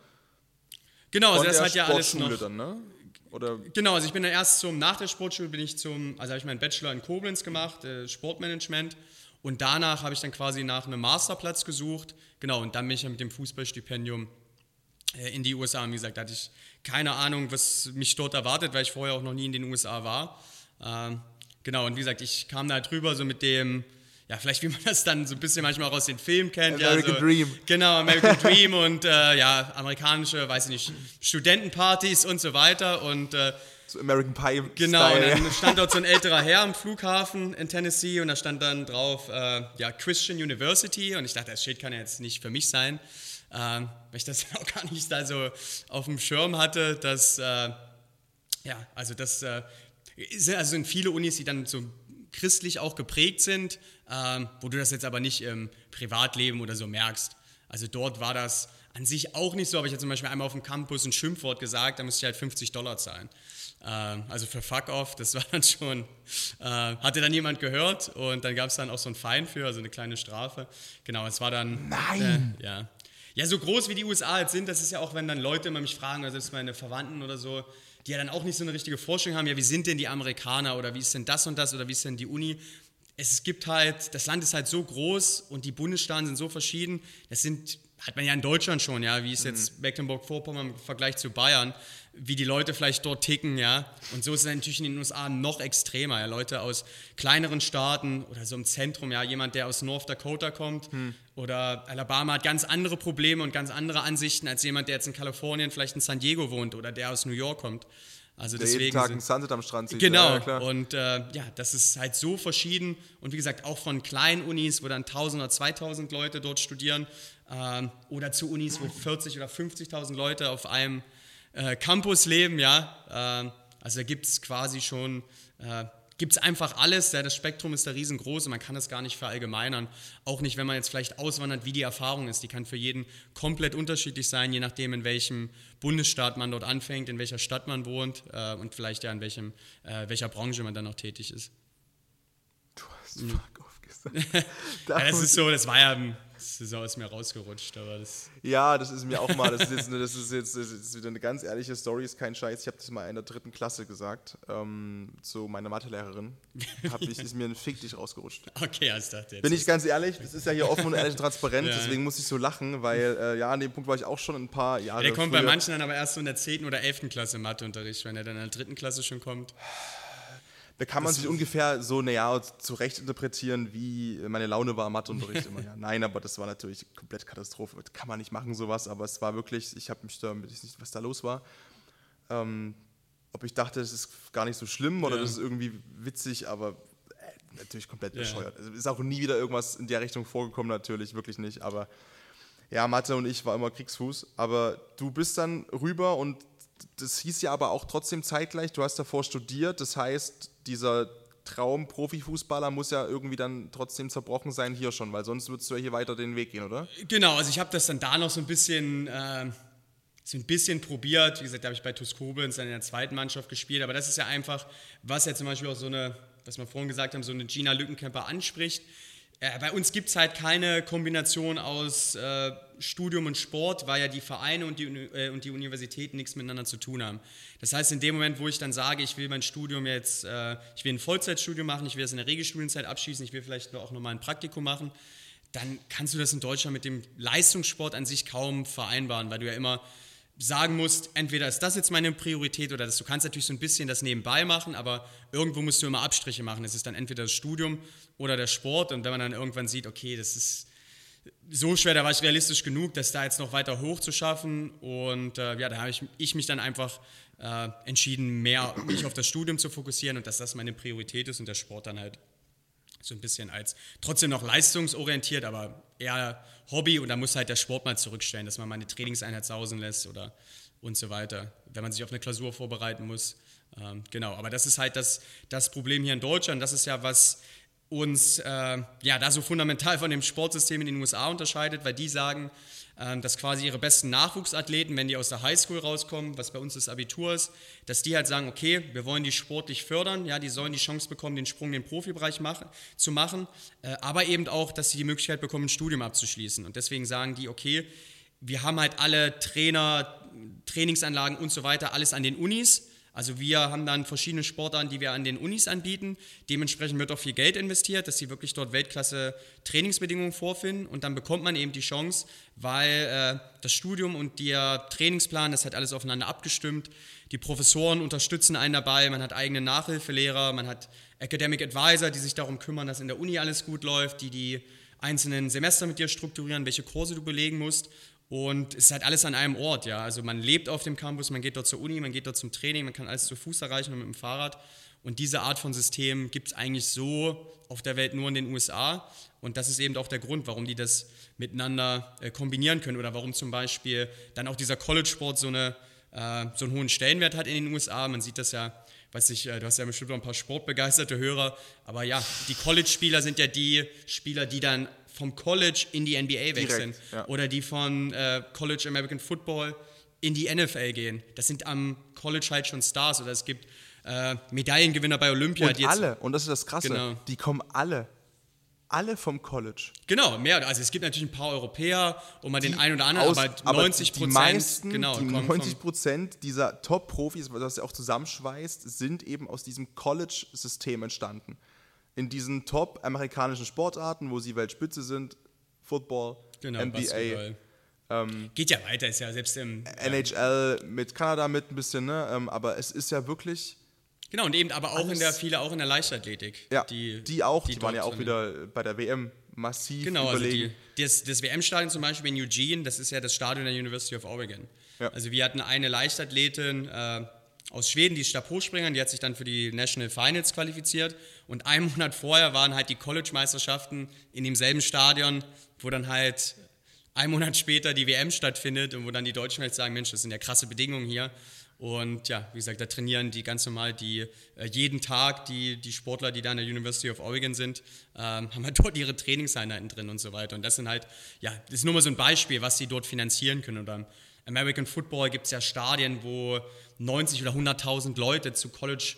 Genau, also das hat ja alles Sportschule noch. dann, ne? Oder Genau, also ich bin dann erst zum, nach der Sportschule bin ich zum, also habe ich meinen Bachelor in Koblenz gemacht, äh, Sportmanagement. Und danach habe ich dann quasi nach einem Masterplatz gesucht. Genau, und dann bin ich ja mit dem Fußballstipendium äh, in die USA. Und wie gesagt, da hatte ich keine Ahnung, was mich dort erwartet, weil ich vorher auch noch nie in den USA war. Ähm, genau, und wie gesagt, ich kam da drüber so mit dem, ja, vielleicht wie man das dann so ein bisschen manchmal auch aus den Filmen kennt. American ja, so, Dream. Genau, American Dream und äh, ja, amerikanische, weiß ich nicht, Studentenpartys und so weiter. Und äh, so American Pie Genau, und Style. dann stand dort so ein älterer Herr am Flughafen in Tennessee und da stand dann drauf, äh, ja, Christian University und ich dachte, das Schild kann ja jetzt nicht für mich sein, weil ich das auch gar nicht da so auf dem Schirm hatte, dass, äh, ja, also das äh, sind, also sind viele Unis, die dann so christlich auch geprägt sind, ähm, wo du das jetzt aber nicht im Privatleben oder so merkst. Also dort war das an sich auch nicht so, aber ich hatte zum Beispiel einmal auf dem Campus ein Schimpfwort gesagt, da musste ich halt 50 Dollar zahlen. Ähm, also für Fuck Off, das war dann schon, äh, hatte dann jemand gehört und dann gab es dann auch so ein Fein für, also eine kleine Strafe. Genau, es war dann. Nein! Äh, ja. Ja, so groß wie die USA jetzt sind, das ist ja auch, wenn dann Leute immer mich fragen, also selbst meine Verwandten oder so, die ja dann auch nicht so eine richtige Vorstellung haben, ja, wie sind denn die Amerikaner oder wie ist denn das und das oder wie ist denn die Uni? Es gibt halt, das Land ist halt so groß und die Bundesstaaten sind so verschieden. Das sind, hat man ja in Deutschland schon, ja, wie ist jetzt Mecklenburg-Vorpommern im Vergleich zu Bayern, wie die Leute vielleicht dort ticken, ja. Und so ist es natürlich in den USA noch extremer, ja. Leute aus kleineren Staaten oder so im Zentrum, ja, jemand, der aus North Dakota kommt oder Alabama hat ganz andere Probleme und ganz andere Ansichten als jemand, der jetzt in Kalifornien, vielleicht in San Diego wohnt oder der aus New York kommt. Also Der jeden deswegen Tag sind- einen Sunset am Strand sieht. Genau, Ja, und äh, ja, das ist halt so verschieden und wie gesagt auch von kleinen Unis, wo dann 1000 oder 2000 Leute dort studieren ähm, oder zu Unis, wo 40 oder 50.000 Leute auf einem äh, Campus leben, ja, ähm, also da gibt es quasi schon, äh, gibt es einfach alles, ja, das Spektrum ist da riesengroß und man kann das gar nicht verallgemeinern, auch nicht, wenn man jetzt vielleicht auswandert, wie die Erfahrung ist, die kann für jeden komplett unterschiedlich sein, je nachdem in welchem Bundesstaat man dort anfängt, in welcher Stadt man wohnt äh, und vielleicht ja in welchem, äh, welcher Branche man dann auch tätig ist. Du hast fuck off gesagt. Ja, Da das ist so, das war ja, das ist mir rausgerutscht, aber das, Ja, das ist mir auch mal, das ist jetzt, das ist jetzt das ist wieder eine ganz ehrliche Story, ist kein Scheiß. Ich habe das mal in der dritten Klasse gesagt, ähm, zu meiner Mathelehrerin. Hab ich, ist mir ein Fick dich rausgerutscht. okay, also ich dachte jetzt. Bin ich ganz ehrlich, das ist ja hier offen und ehrlich und transparent, Ja. deswegen muss ich so lachen, weil äh, ja, an dem Punkt war ich auch schon ein paar Jahre der kommt bei früher. manchen dann aber erst so in der 10. oder 11. Klasse Matheunterricht, wenn er dann in der dritten Klasse schon kommt. Da kann man sich ungefähr so, naja, zurecht interpretieren, wie meine Laune war im Matheunterricht immer. Ja, nein, aber das war natürlich komplett Katastrophe. Das kann man nicht machen, sowas, aber es war wirklich, ich habe mich da, ich weiß nicht, was da los war. Ähm, ob ich dachte, es ist gar nicht so schlimm oder Ja. das ist irgendwie witzig, aber äh, natürlich komplett Ja. bescheuert. Also ist auch nie wieder irgendwas in der Richtung vorgekommen, natürlich, wirklich nicht. Aber ja, Mathe und ich war immer Kriegsfuß. Aber du bist dann rüber und das hieß ja aber auch trotzdem zeitgleich, du hast davor studiert, das heißt, dieser Traum Profifußballer muss ja irgendwie dann trotzdem zerbrochen sein hier schon, weil sonst würdest du ja hier weiter den Weg gehen, oder? Genau, also ich habe das dann da noch so ein bisschen, äh, so ein bisschen probiert. Wie gesagt, da habe ich bei TuS Koblenz dann in der zweiten Mannschaft gespielt. Aber das ist ja einfach, was ja zum Beispiel auch so eine, was wir vorhin gesagt haben, so eine Gina Lückenkämper anspricht. Äh, bei uns gibt es halt keine Kombination aus äh, Studium und Sport, weil ja die Vereine und die, äh, und die Universitäten nichts miteinander zu tun haben. Das heißt, in dem Moment, wo ich dann sage, ich will mein Studium jetzt, äh, ich will ein Vollzeitstudium machen, ich will es in der Regelstudienzeit abschließen, ich will vielleicht auch nochmal ein Praktikum machen, dann kannst du das in Deutschland mit dem Leistungssport an sich kaum vereinbaren, weil du ja immer sagen musst, entweder ist das jetzt meine Priorität oder das. Du kannst natürlich so ein bisschen das nebenbei machen, aber irgendwo musst du immer Abstriche machen. Es ist dann entweder das Studium oder der Sport und wenn man dann irgendwann sieht, okay, das ist so schwer, da war ich realistisch genug, das da jetzt noch weiter hoch zu schaffen. Und äh, ja, da habe ich, ich mich dann einfach äh, entschieden, mehr mich auf das Studium zu fokussieren und dass das meine Priorität ist und der Sport dann halt so ein bisschen als trotzdem noch leistungsorientiert, aber eher Hobby und da muss halt der Sport mal zurückstellen, dass man mal eine Trainingseinheit sausen lässt oder und so weiter, wenn man sich auf eine Klausur vorbereiten muss. Ähm, genau, aber das ist halt das, das Problem hier in Deutschland. Das ist ja was uns äh, ja da so fundamental von dem Sportsystem in den USA unterscheidet, weil die sagen, dass quasi ihre besten Nachwuchsathleten, wenn die aus der Highschool rauskommen, was bei uns das Abitur ist, dass die halt sagen, okay, wir wollen die sportlich fördern, ja, die sollen die Chance bekommen, den Sprung in den Profibereich machen, zu machen, äh, aber eben auch, dass sie die Möglichkeit bekommen, ein Studium abzuschließen. Und deswegen sagen die, okay, wir haben halt alle Trainer, Trainingsanlagen und so weiter, alles an den Unis also wir haben dann verschiedene Sportarten, die wir an den Unis anbieten. Dementsprechend wird auch viel Geld investiert, dass sie wirklich dort Weltklasse Trainingsbedingungen vorfinden und dann bekommt man eben die Chance, weil äh, das Studium und der Trainingsplan, das hat alles aufeinander abgestimmt. Die Professoren unterstützen einen dabei, man hat eigene Nachhilfelehrer, man hat Academic Advisor, die sich darum kümmern, dass in der Uni alles gut läuft, die die einzelnen Semester mit dir strukturieren, welche Kurse du belegen musst. Und es ist halt alles an einem Ort, ja. Also man lebt auf dem Campus, man geht dort zur Uni, man geht dort zum Training, man kann alles zu Fuß erreichen und mit dem Fahrrad. Und diese Art von System gibt es eigentlich so auf der Welt nur in den USA. Und das ist eben auch der Grund, warum die das miteinander äh, kombinieren können oder warum zum Beispiel dann auch dieser College-Sport so, eine, äh, so einen hohen Stellenwert hat in den USA. Man sieht das ja, weiß ich, äh, du hast ja bestimmt noch ein paar sportbegeisterte Hörer, aber ja, die College-Spieler sind ja die Spieler, die dann vom College in die NBA wechseln Direkt, ja. oder die von äh, College American Football in die NFL gehen. Das sind am College halt schon Stars oder es gibt äh, Medaillengewinner bei Olympia. Und alle, und das ist das Krasse, genau. die kommen alle alle vom College. Genau, mehr. Also es gibt natürlich ein paar Europäer und mal die den einen oder anderen, aus, aber 90 Prozent. Die meisten, genau, die 90 Prozent dieser Top-Profis, was das ja auch zusammenschweißt, sind eben aus diesem College-System entstanden in diesen top-amerikanischen Sportarten, wo sie Weltspitze sind, Football, genau, NBA. Ähm, Geht ja weiter, ist ja selbst im NHL mit Kanada mit ein bisschen, ne? Ähm, aber es ist ja wirklich. Genau, und eben aber auch in der, viele auch in der Leichtathletik. Ja, die, die auch, die, die waren ja auch wieder bei der WM massiv genau, überlegen. Also die, das, das WM-Stadion zum Beispiel in Eugene, das ist ja das Stadion der University of Oregon. Ja. Also wir hatten eine Leichtathletin, äh, aus Schweden, die ist Stabhochspringerin, die hat sich dann für die National Finals qualifiziert. Und einen Monat vorher waren halt die College-Meisterschaften in demselben Stadion, wo dann halt einen Monat später die WM stattfindet und wo dann die Deutschen halt sagen, Mensch, das sind ja krasse Bedingungen hier. Und ja, wie gesagt, da trainieren die ganz normal die äh, jeden Tag die, die Sportler, die da an der University of Oregon sind, ähm, haben halt dort ihre Trainingseinheiten drin und so weiter. Und das sind halt, ja, das ist nur mal so ein Beispiel, was sie dort finanzieren können. Oder American Football gibt es ja Stadien, wo 90 oder 100.000 Leute zu College,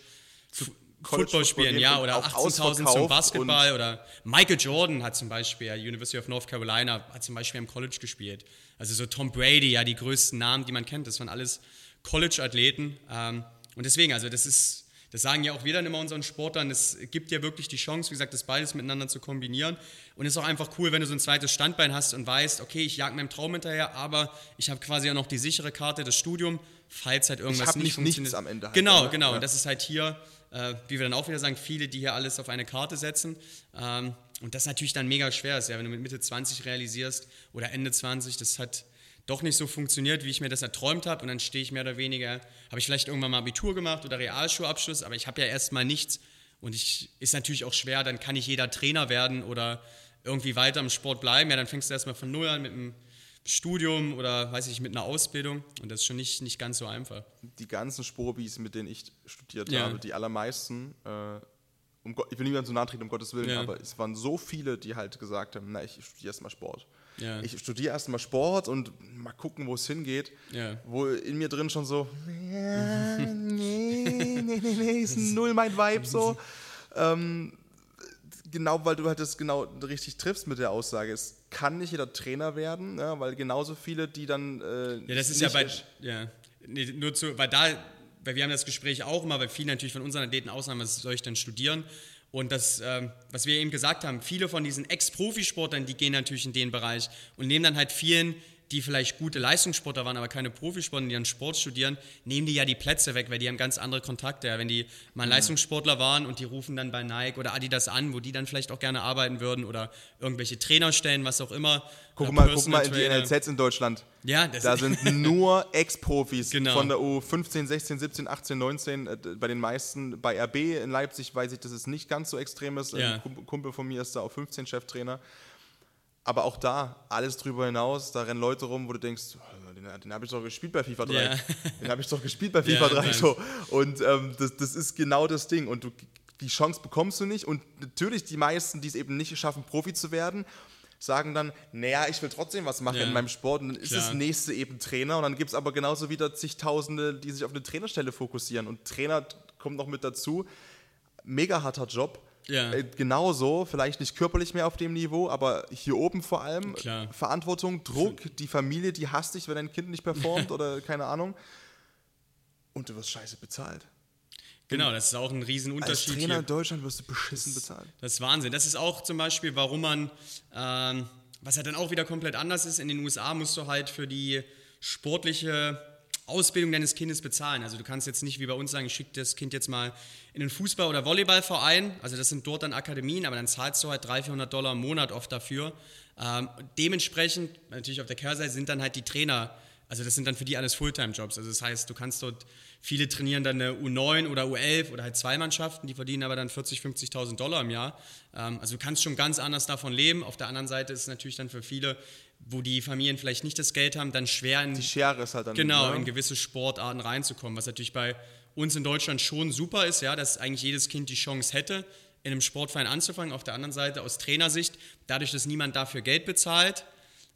zu College Football spielen, ja, oder 18.000 zum Basketball oder Michael Jordan hat zum Beispiel, University of North Carolina, hat zum Beispiel am College gespielt. Also so Tom Brady, ja, die größten Namen, die man kennt, das waren alles College-Athleten. Ähm, und deswegen, also das ist, das sagen ja auch wir dann immer unseren Sportlern, es gibt ja wirklich die Chance, wie gesagt, das beides miteinander zu kombinieren. Und es ist auch einfach cool, wenn du so ein zweites Standbein hast und weißt, okay, ich jag meinem Traum hinterher, aber ich habe quasi auch noch die sichere Karte, das Studium, falls halt irgendwas nicht, nicht funktioniert. nichts am Ende. Halt, genau, oder? genau. Ja. Und das ist halt hier, äh, wie wir dann auch wieder sagen, viele, die hier alles auf eine Karte setzen. Ähm, und das natürlich dann mega schwer ist, ja, wenn du mit Mitte 20 realisierst oder Ende 20, das hat doch nicht so funktioniert, wie ich mir das erträumt habe. Und dann stehe ich mehr oder weniger, habe ich vielleicht irgendwann mal Abitur gemacht oder Realschulabschluss, aber ich habe ja erstmal nichts. Und ich ist natürlich auch schwer, dann kann nicht jeder Trainer werden oder irgendwie weiter im Sport bleiben. Ja, dann fängst du erstmal von Null an mit einem Studium oder weiß ich, mit einer Ausbildung. Und das ist schon nicht, nicht ganz so einfach. Die ganzen Spobis, mit denen ich studiert ja. habe, die allermeisten, äh, um ich will niemandem so nahe treten, um Gottes Willen, ja. aber es waren so viele, die halt gesagt haben, na, ich studiere erstmal Sport. Ja. Ich studiere erstmal Sport und mal gucken, wo es hingeht. Ja. Wo in mir drin schon so, nee, nee, nee, nee, ist null mein Vibe so. ähm, genau, weil du halt das genau richtig triffst mit der Aussage. Es kann nicht jeder Trainer werden, ja, weil genauso viele, die dann. Äh, ja, das ist ja bei. Ja, nee, nur zu, weil da, weil wir haben das Gespräch auch immer, weil viele natürlich von unseren Athleten ausnahmen, was soll ich denn studieren? Und das, ähm, was wir eben gesagt haben, viele von diesen Ex-Profisportlern, die gehen natürlich in den Bereich und nehmen dann halt vielen die vielleicht gute Leistungssportler waren, aber keine Profisportler, die an Sport studieren, nehmen die ja die Plätze weg, weil die haben ganz andere Kontakte. Ja. Wenn die mal mhm. Leistungssportler waren und die rufen dann bei Nike oder Adidas an, wo die dann vielleicht auch gerne arbeiten würden oder irgendwelche Trainerstellen, was auch immer. Guck mal, guck mal in die NLZs in Deutschland. Ja, da sind nur Ex-Profis genau. von der U15, 16, 17, 18, 19. Bei den meisten, bei RB in Leipzig weiß ich, dass es nicht ganz so extrem ist. Ja. Ein Kumpel von mir ist da auf 15 Cheftrainer. Aber auch da, alles drüber hinaus, da rennen Leute rum, wo du denkst, oh, den, den habe ich doch gespielt bei FIFA 3. Ja. Den habe ich doch gespielt bei FIFA ja, 3. So. Und ähm, das, das ist genau das Ding. Und du, die Chance bekommst du nicht. Und natürlich die meisten, die es eben nicht schaffen, Profi zu werden, sagen dann, naja, ich will trotzdem was machen ja. in meinem Sport. Und dann ist Klar. das nächste eben Trainer. Und dann gibt es aber genauso wieder zigtausende, die sich auf eine Trainerstelle fokussieren. Und Trainer kommt noch mit dazu. Mega harter Job. Ja. Äh, genauso, vielleicht nicht körperlich mehr auf dem Niveau, aber hier oben vor allem Klar. Verantwortung, Druck, die Familie, die hasst dich, wenn dein Kind nicht performt oder keine Ahnung. Und du wirst scheiße bezahlt. Genau, das ist auch ein Riesenunterschied. Als Trainer hier. in Deutschland wirst du beschissen bezahlt. Das ist Wahnsinn. Das ist auch zum Beispiel, warum man, ähm, was halt dann auch wieder komplett anders ist, in den USA musst du halt für die sportliche Ausbildung deines Kindes bezahlen. Also du kannst jetzt nicht wie bei uns sagen, ich schicke das Kind jetzt mal in den Fußball- oder Volleyballverein. Also das sind dort dann Akademien, aber dann zahlst du halt 300, 400 Dollar im Monat oft dafür. Ähm, dementsprechend, natürlich auf der Kehrseite, sind dann halt die Trainer, also das sind dann für die alles Fulltime-Jobs. Also das heißt, du kannst dort, viele trainieren dann eine U9 oder U11 oder halt zwei Mannschaften, die verdienen aber dann 40, 50.000 Dollar im Jahr. Ähm, also du kannst schon ganz anders davon leben. Auf der anderen Seite ist es natürlich dann für viele wo die Familien vielleicht nicht das Geld haben, dann schwer in, die Schere ist halt dann genau, ne? in gewisse Sportarten reinzukommen, was natürlich bei uns in Deutschland schon super ist, ja, dass eigentlich jedes Kind die Chance hätte, in einem Sportverein anzufangen. Auf der anderen Seite aus Trainersicht, dadurch, dass niemand dafür Geld bezahlt,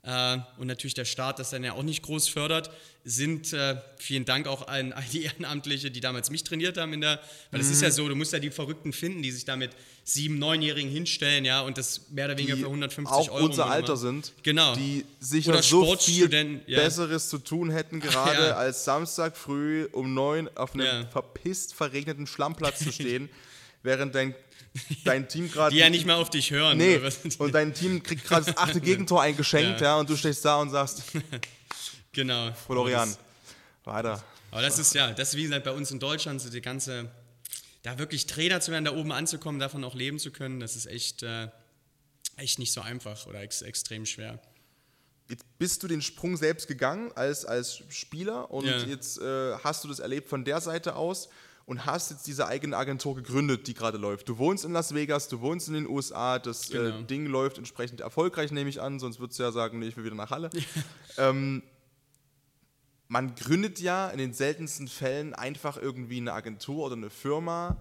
äh, und natürlich der Staat das dann ja auch nicht groß fördert, sind, äh, vielen Dank auch an all die Ehrenamtliche, die damals mich trainiert haben in der, weil es mhm. ist ja mhm. so, du musst ja die Verrückten finden, die sich damit sieben, neunjährigen hinstellen, ja, und das mehr oder weniger die für 150 auch Euro. unser Alter sind, genau. die sicher so viel ja. Besseres zu tun hätten, gerade ja. als Samstag früh um neun auf einem ja. verpisst verregneten Schlammplatz zu stehen, während dein dein Team gerade. Die ja nicht mal auf dich hören. Nee, und dein Team kriegt gerade das achte Gegentor eingeschenkt, ja. ja. und du stehst da und sagst. genau. Florian, weiter. Aber das ist ja, das ist wie gesagt bei uns in Deutschland, so die ganze, da wirklich Trainer zu werden, da oben anzukommen, davon auch leben zu können, das ist echt, äh, echt nicht so einfach oder ex extrem schwer. Jetzt bist du den Sprung selbst gegangen als, als Spieler und ja. jetzt äh, hast du das erlebt von der Seite aus und hast jetzt diese eigene Agentur gegründet, die gerade läuft. Du wohnst in Las Vegas, du wohnst in den USA, das äh, genau. äh, Ding läuft entsprechend erfolgreich, nehme ich an, sonst würdest du ja sagen, nee, ich will wieder nach Halle. ähm, man gründet ja in den seltensten Fällen einfach irgendwie eine Agentur oder eine Firma,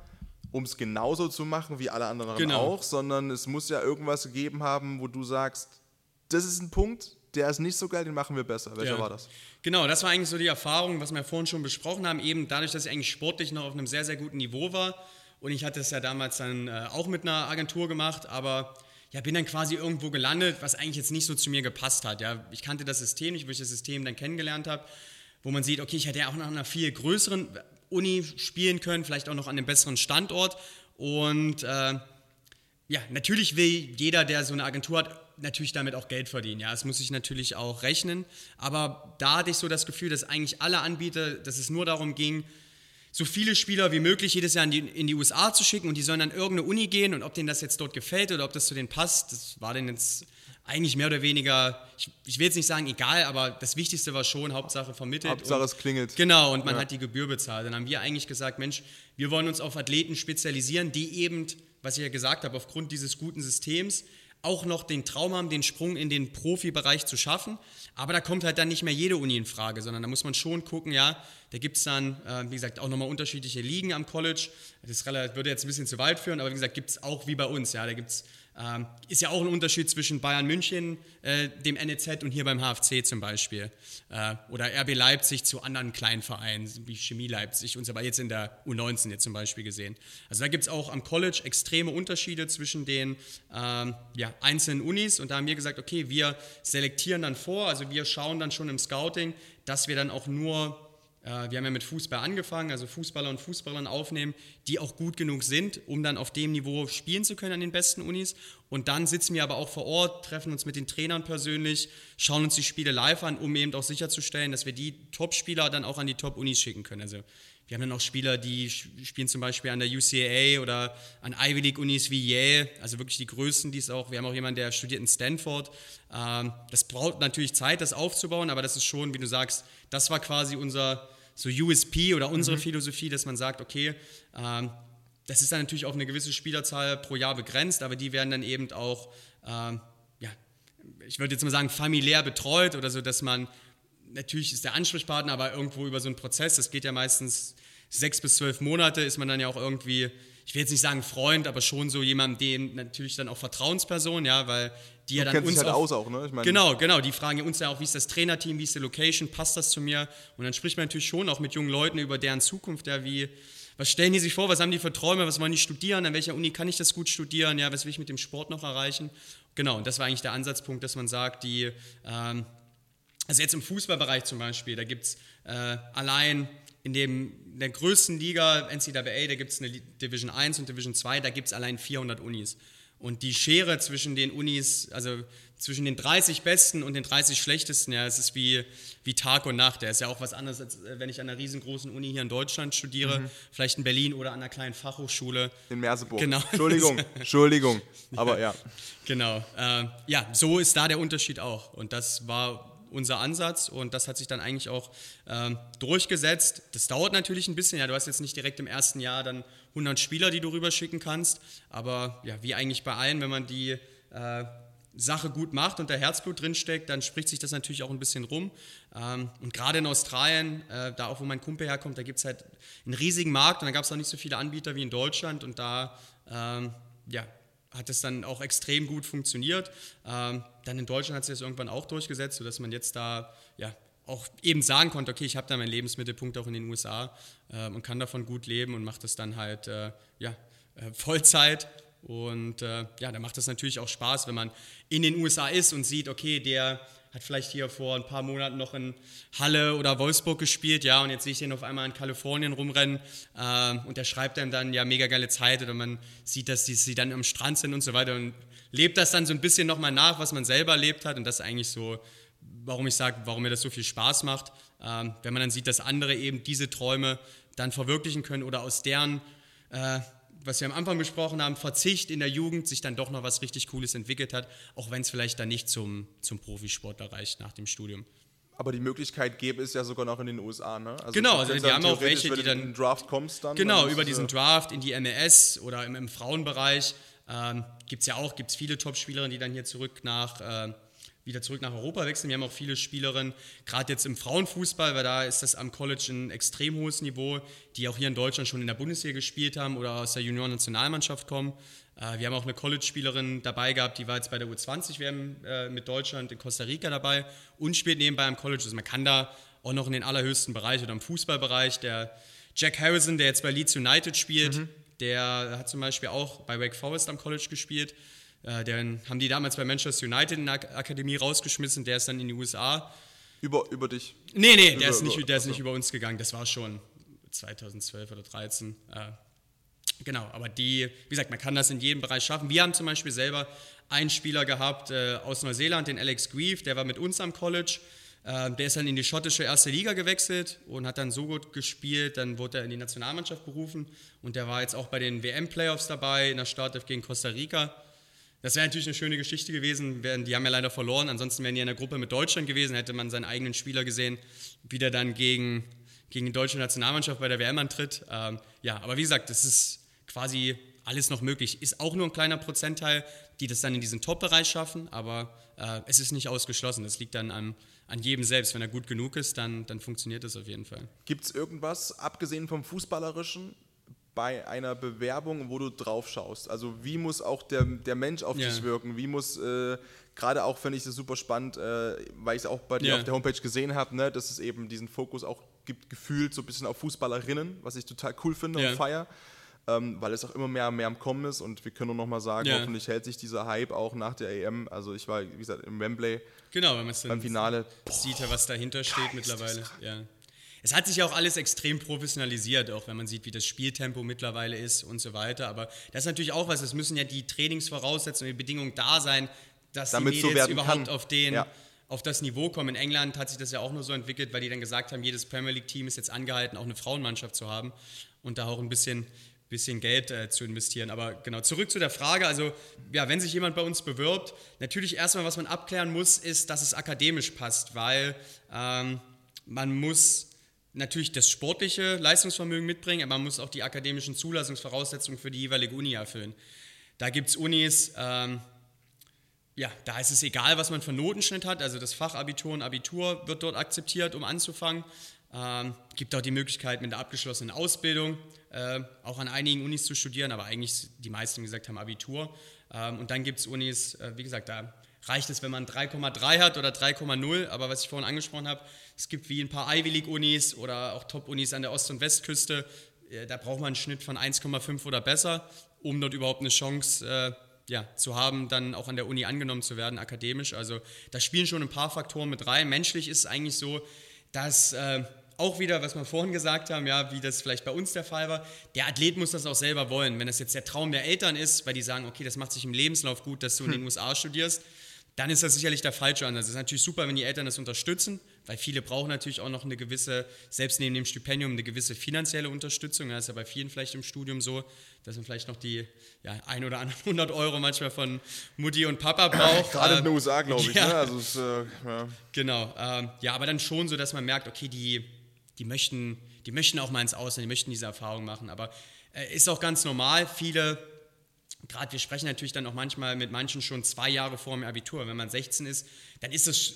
um es genauso zu machen wie alle anderen genau. auch, sondern es muss ja irgendwas gegeben haben, wo du sagst, das ist ein Punkt, der ist nicht so geil, den machen wir besser. Welcher ja. war das? Genau, das war eigentlich so die Erfahrung, was wir vorhin schon besprochen haben, eben dadurch, dass ich eigentlich sportlich noch auf einem sehr, sehr guten Niveau war. Und ich hatte es ja damals dann äh, auch mit einer Agentur gemacht, aber ja, bin dann quasi irgendwo gelandet, was eigentlich jetzt nicht so zu mir gepasst hat. Ja, ich kannte das System nicht, wo ich das System dann kennengelernt habe, wo man sieht, okay, ich hätte ja auch noch an einer viel größeren Uni spielen können, vielleicht auch noch an einem besseren Standort. Und äh, ja, natürlich will jeder, der so eine Agentur hat, natürlich damit auch Geld verdienen. Ja, es muss sich natürlich auch rechnen. Aber da hatte ich so das Gefühl, dass eigentlich alle Anbieter, dass es nur darum ging, so viele Spieler wie möglich jedes Jahr in die, in die USA zu schicken und die sollen dann irgendeine Uni gehen und ob denen das jetzt dort gefällt oder ob das zu denen passt, das war denen jetzt eigentlich mehr oder weniger, ich, ich, will jetzt nicht sagen egal, aber das Wichtigste war schon, Hauptsache vermittelt. Hauptsache es klingelt. Genau, und man ja. hat die Gebühr bezahlt. Dann haben wir eigentlich gesagt, Mensch, wir wollen uns auf Athleten spezialisieren, die eben, was ich ja gesagt habe, aufgrund dieses guten Systems auch noch den Traum haben, den Sprung in den Profibereich zu schaffen. Aber da kommt halt dann nicht mehr jede Uni in Frage, sondern da muss man schon gucken, ja, da gibt es dann, äh, wie gesagt, auch nochmal unterschiedliche Ligen am College. Das würde jetzt ein bisschen zu weit führen, aber wie gesagt, gibt es auch wie bei uns, ja, da gibt es ähm, ist ja auch ein Unterschied zwischen Bayern München, äh, dem NEZ und hier beim HFC zum Beispiel. Äh, oder RB Leipzig zu anderen kleinen Vereinen, wie Chemie Leipzig und so weiter, jetzt in der U19 jetzt zum Beispiel gesehen. Also da gibt es auch am College extreme Unterschiede zwischen den ähm, ja, einzelnen Unis und da haben wir gesagt, okay, wir selektieren dann vor, also wir schauen dann schon im Scouting, dass wir dann auch nur wir haben ja mit Fußball angefangen, also Fußballer und Fußballerinnen aufnehmen, die auch gut genug sind, um dann auf dem Niveau spielen zu können an den besten Unis Und dann sitzen wir aber auch vor Ort, treffen uns mit den Trainern persönlich, schauen uns die Spiele live an, um eben auch sicherzustellen, dass wir die Top-Spieler dann auch an die Top-Unis schicken können. Also wir haben dann auch Spieler, die spielen zum Beispiel an der UCAA oder an Ivy League Unis wie Yale, also wirklich die größten, die es auch. Wir haben auch jemanden, der studiert in Stanford. Ähm, das braucht natürlich Zeit, das aufzubauen, aber das ist schon, wie du sagst, das war quasi unser so USP oder unsere mhm. Philosophie, dass man sagt, okay, ähm, das ist dann natürlich auf eine gewisse Spielerzahl pro Jahr begrenzt, aber die werden dann eben auch, ähm, ja, ich würde jetzt mal sagen, familiär betreut oder so, dass man natürlich ist der Ansprechpartner, aber irgendwo über so einen Prozess, das geht ja meistens sechs bis zwölf Monate, ist man dann ja auch irgendwie, ich will jetzt nicht sagen Freund, aber schon so jemand, dem natürlich dann auch Vertrauensperson, ja, weil die ja dann uns halt auch, aus auch, ne? Ich mein, genau, genau, die fragen ja uns ja auch, wie ist das Trainerteam, wie ist die Location, passt das zu mir? Und dann spricht man natürlich schon auch mit jungen Leuten über deren Zukunft, ja, wie was stellen die sich vor, was haben die für Träume, was wollen die studieren, an welcher Uni kann ich das gut studieren, ja, was will ich mit dem Sport noch erreichen? Genau, und das war eigentlich der Ansatzpunkt, dass man sagt, die, ähm, also jetzt im Fußballbereich zum Beispiel, da gibt es äh, allein in, dem, der größten Liga, NCAA, da gibt es eine Division 1 und Division 2, da gibt es allein 400 Unis. Und die Schere zwischen den Unis, also zwischen den 30 besten und den 30 schlechtesten, ja, es ist wie, wie Tag und Nacht. Der ist ja auch was anderes, als äh, wenn ich an einer riesengroßen Uni hier in Deutschland studiere, mhm. vielleicht in Berlin oder an einer kleinen Fachhochschule. In Merseburg. Genau. Entschuldigung, Entschuldigung. Aber ja. Genau. Äh, ja, so ist da der Unterschied auch. Und das war unser Ansatz und das hat sich dann eigentlich auch ähm, durchgesetzt. Das dauert natürlich ein bisschen, ja, du hast jetzt nicht direkt im ersten Jahr dann 100 Spieler, die du rüberschicken kannst, aber ja, wie eigentlich bei allen, wenn man die äh, Sache gut macht und da Herzblut drinsteckt, dann spricht sich das natürlich auch ein bisschen rum. Ähm, und gerade in Australien, äh, da auch wo mein Kumpel herkommt, da gibt es halt einen riesigen Markt und da gab es auch nicht so viele Anbieter wie in Deutschland und da ähm, ja, hat es dann auch extrem gut funktioniert. Ähm, dann in Deutschland hat sich das irgendwann auch durchgesetzt, sodass man jetzt da ja, auch eben sagen konnte, okay, ich habe da meinen Lebensmittelpunkt auch in den USA äh, und kann davon gut leben und mache das dann halt äh, ja, äh, Vollzeit. Und äh, ja, da macht es natürlich auch Spaß, wenn man in den USA ist und sieht, okay, der hat vielleicht hier vor ein paar Monaten noch in Halle oder Wolfsburg gespielt, ja, und jetzt sehe ich den auf einmal in Kalifornien rumrennen äh, und der schreibt dann dann, ja, mega geile Zeit oder man sieht, dass die, sie dann am Strand sind und so weiter und lebt das dann so ein bisschen nochmal nach, was man selber erlebt hat und das ist eigentlich so, warum ich sage, warum mir das so viel Spaß macht, ähm, wenn man dann sieht, dass andere eben diese Träume dann verwirklichen können oder aus deren äh, was wir am Anfang besprochen haben, Verzicht in der Jugend sich dann doch noch was richtig Cooles entwickelt hat, auch wenn es vielleicht dann nicht zum, zum Profisportler reicht nach dem Studium. Aber die Möglichkeit gäbe es ja sogar noch in den USA, ne? Also genau, also die haben auch welche, die dann. den Draft kommst dann. Genau, über diesen Draft in die MLS oder im, im Frauenbereich ähm, gibt es ja auch, gibt es viele Top-Spielerinnen, die dann hier zurück nach. Äh, wieder zurück nach Europa wechseln. Wir haben auch viele Spielerinnen, gerade jetzt im Frauenfußball, weil da ist das am College ein extrem hohes Niveau, die auch hier in Deutschland schon in der Bundesliga gespielt haben oder aus der Junior-Nationalmannschaft kommen. Äh, wir haben auch eine College-Spielerin dabei gehabt, die war jetzt bei der U20-WM äh, mit Deutschland in Costa Rica dabei und spielt nebenbei am College. Also man kann da auch noch in den allerhöchsten Bereich oder im Fußballbereich. Der Jack Harrison, der jetzt bei Leeds United spielt, mhm. der hat zum Beispiel auch bei Wake Forest am College gespielt. Äh, den haben die damals bei Manchester United in der Akademie rausgeschmissen, der ist dann in die USA. Über, über dich? Nee, nee, der, ist, nicht, der ist nicht über uns gegangen, das war schon 2012 oder 2013. Äh, genau, aber die, wie gesagt, man kann das in jedem Bereich schaffen. Wir haben zum Beispiel selber einen Spieler gehabt äh, aus Neuseeland, den Alex Grieve, der war mit uns am College. Äh, der ist dann in die schottische erste Liga gewechselt und hat dann so gut gespielt, dann wurde er in die Nationalmannschaft berufen und der war jetzt auch bei den WM-Playoffs dabei in der Startelf gegen Costa Rica. Das wäre natürlich eine schöne Geschichte gewesen. Die haben ja leider verloren. Ansonsten wären die in der Gruppe mit Deutschland gewesen. Hätte man seinen eigenen Spieler gesehen, wie der dann gegen, gegen die deutsche Nationalmannschaft bei der WM antritt. Ähm, ja, aber wie gesagt, das ist quasi alles noch möglich. Ist auch nur ein kleiner Prozentteil, die das dann in diesen Top-Bereich schaffen. Aber äh, es ist nicht ausgeschlossen. Das liegt dann an, an jedem selbst. Wenn er gut genug ist, dann, dann funktioniert das auf jeden Fall. Gibt es irgendwas, abgesehen vom Fußballerischen, bei einer Bewerbung, wo du drauf schaust? Also wie muss auch der, der Mensch auf ja. dich wirken? Wie muss, äh, gerade auch finde ich das super spannend, äh, weil ich es auch bei dir ja. auf der Homepage gesehen habe, ne, dass es eben diesen Fokus auch gibt, gefühlt so ein bisschen auf Fußballerinnen, was ich total cool finde ja. und feier. Ähm, weil es auch immer mehr, mehr am Kommen ist und wir können nur noch mal sagen, ja. hoffentlich hält sich dieser Hype auch nach der EM. Also ich war, wie gesagt, im Wembley genau, wenn man beim Finale. Sieht ja, was dahinter steht mittlerweile. Ja. Es hat sich ja auch alles extrem professionalisiert, auch wenn man sieht, wie das Spieltempo mittlerweile ist und so weiter. Aber das ist natürlich auch was, es müssen ja die Trainingsvoraussetzungen, die Bedingungen da sein, dass Damit die so Mädels werden überhaupt kann. auf den Ja. auf das Niveau kommen. In England hat sich das ja auch nur so entwickelt, weil die dann gesagt haben, jedes Premier League-Team ist jetzt angehalten, auch eine Frauenmannschaft zu haben und da auch ein bisschen, bisschen Geld äh, zu investieren. Aber genau, zurück zu der Frage, also ja, wenn sich jemand bei uns bewirbt, natürlich erstmal, was man abklären muss, ist, dass es akademisch passt, weil ähm, man muss natürlich das sportliche Leistungsvermögen mitbringen, aber man muss auch die akademischen Zulassungsvoraussetzungen für die jeweilige Uni erfüllen. Da gibt es Unis, ähm, ja, da ist es egal, was man für Notenschnitt hat. Also das Fachabitur und Abitur wird dort akzeptiert, um anzufangen. Ähm, gibt auch die Möglichkeit mit der abgeschlossenen Ausbildung äh, auch an einigen Unis zu studieren, aber eigentlich die meisten, wie gesagt, haben Abitur. Ähm, und dann gibt es Unis, äh, wie gesagt, da reicht es, wenn man 3,3 hat oder 3,0. Aber was ich vorhin angesprochen habe, es gibt wie ein paar Ivy League Unis oder auch Top-Unis an der Ost- und Westküste, äh, da braucht man einen Schnitt von 1,5 oder besser, um dort überhaupt eine Chance äh, ja, zu haben, dann auch an der Uni angenommen zu werden, akademisch. Also da spielen schon ein paar Faktoren mit rein. Menschlich ist es eigentlich so, dass äh, auch wieder, was wir vorhin gesagt haben, ja, wie das vielleicht bei uns der Fall war, der Athlet muss das auch selber wollen. Wenn das jetzt der Traum der Eltern ist, weil die sagen, okay, das macht sich im Lebenslauf gut, dass du in den USA studierst, dann ist das sicherlich der falsche Ansatz. Es ist natürlich super, wenn die Eltern das unterstützen, weil viele brauchen natürlich auch noch eine gewisse, selbst neben dem Stipendium, eine gewisse finanzielle Unterstützung. Das ist ja bei vielen vielleicht im Studium so, dass man vielleicht noch die ja, ein oder anderen 100 Euro manchmal von Mutti und Papa braucht. Gerade in Ähm, den USA, glaube ich. ja. Ne? Also es, äh, ja. Genau, ähm, ja, aber dann schon so, dass man merkt, okay, die, die, möchten, die möchten auch mal ins Ausland, die möchten diese Erfahrung machen. Aber äh, ist auch ganz normal. Viele, gerade wir sprechen natürlich dann auch manchmal mit manchen schon zwei Jahre vor dem Abitur. Wenn man 16 ist, dann ist es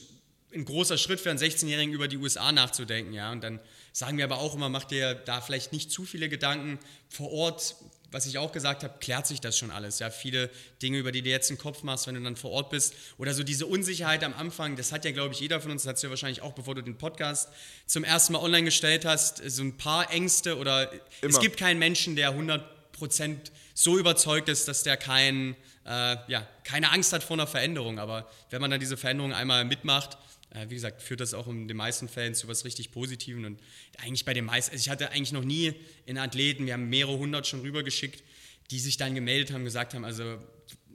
ein großer Schritt für einen 16-Jährigen über die USA nachzudenken. Ja? Und dann sagen wir aber auch immer, macht dir da vielleicht nicht zu viele Gedanken vor Ort. Was ich auch gesagt habe, klärt sich das schon alles. Ja, viele Dinge, über die du jetzt den Kopf machst, wenn du dann vor Ort bist. Oder so diese Unsicherheit am Anfang, das hat ja, glaube ich, jeder von uns, das hat ja wahrscheinlich auch, bevor du den Podcast zum ersten Mal online gestellt hast, so ein paar Ängste oder es Immer. gibt keinen Menschen, der 100% so überzeugt ist, dass der kein, äh, ja, keine Angst hat vor einer Veränderung. Aber wenn man dann diese Veränderung einmal mitmacht, äh, wie gesagt, führt das auch in den meisten Fällen zu was richtig Positivem. Und eigentlich bei den meisten, also ich hatte eigentlich noch nie in Athleten, wir haben mehrere hundert schon rübergeschickt, die sich dann gemeldet haben, gesagt haben, also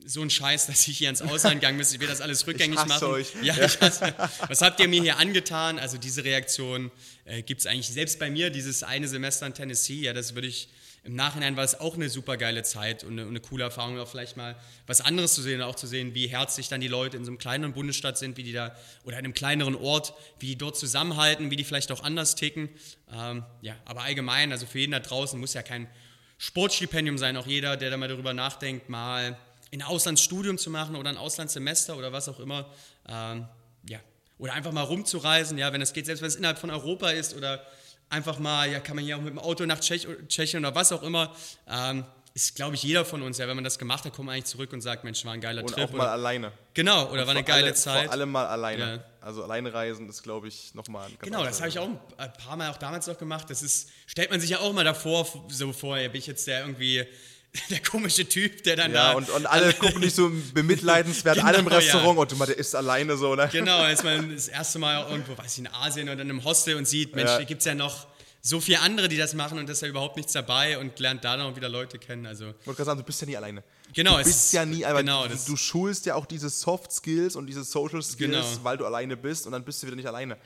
so ein Scheiß, dass ich hier ins Ausland gegangen bin, ich will das alles rückgängig hasse machen. euch. Ja, ich hasse, was habt ihr mir hier angetan? Also diese Reaktion äh, gibt es eigentlich selbst bei mir, dieses eine Semester in Tennessee, ja, das würde ich im Nachhinein war es auch eine super geile Zeit und eine, eine coole Erfahrung, auch vielleicht mal was anderes zu sehen, auch zu sehen, wie herzlich dann die Leute in so einem kleineren Bundesstaat sind, wie die da, oder in einem kleineren Ort, wie die dort zusammenhalten, wie die vielleicht auch anders ticken. Ähm, ja, aber allgemein, also für jeden da draußen muss ja kein Sportstipendium sein, auch jeder, der da mal darüber nachdenkt, mal ein Auslandsstudium zu machen oder ein Auslandssemester oder was auch immer. Ähm, ja. Oder einfach mal rumzureisen, ja, wenn es geht, selbst wenn es innerhalb von Europa ist oder einfach mal, ja, kann man hier auch mit dem Auto nach Tschech Tschechien oder was auch immer. Ähm, ist, glaube ich, jeder von uns, ja, wenn man das gemacht hat, kommt man eigentlich zurück und sagt, Mensch, war ein geiler Und Trip. auch mal oder, alleine. genau, oder war eine geile alle, Zeit. Vor allem mal alleine. Ja. Also alleine reisen ist, glaube ich, nochmal ein Genau, das habe ich auch ein paar Mal auch damals noch gemacht. Das ist, stellt man sich ja auch mal davor, so vor, ja, bin ich jetzt der irgendwie der komische Typ, der dann Ja, da. und, und alle gucken dich so bemitleidenswert, Genau, alle im ja. Restaurant und du mal, der ist alleine so, ne? Genau, als man das erste Mal irgendwo, weiß ich, in Asien oder in einem Hostel und sieht, Mensch, Ja. da gibt es ja noch so viele andere, die das machen und da ist ja überhaupt nichts dabei und lernt da dann auch wieder Leute kennen. Also, Ich wollte gerade sagen, du bist ja nie alleine. genau. Du bist ja nie, aber genau, du, das, du schulst ja auch diese Soft Skills und diese Social Skills, Genau. weil du alleine bist und dann bist du wieder nicht alleine.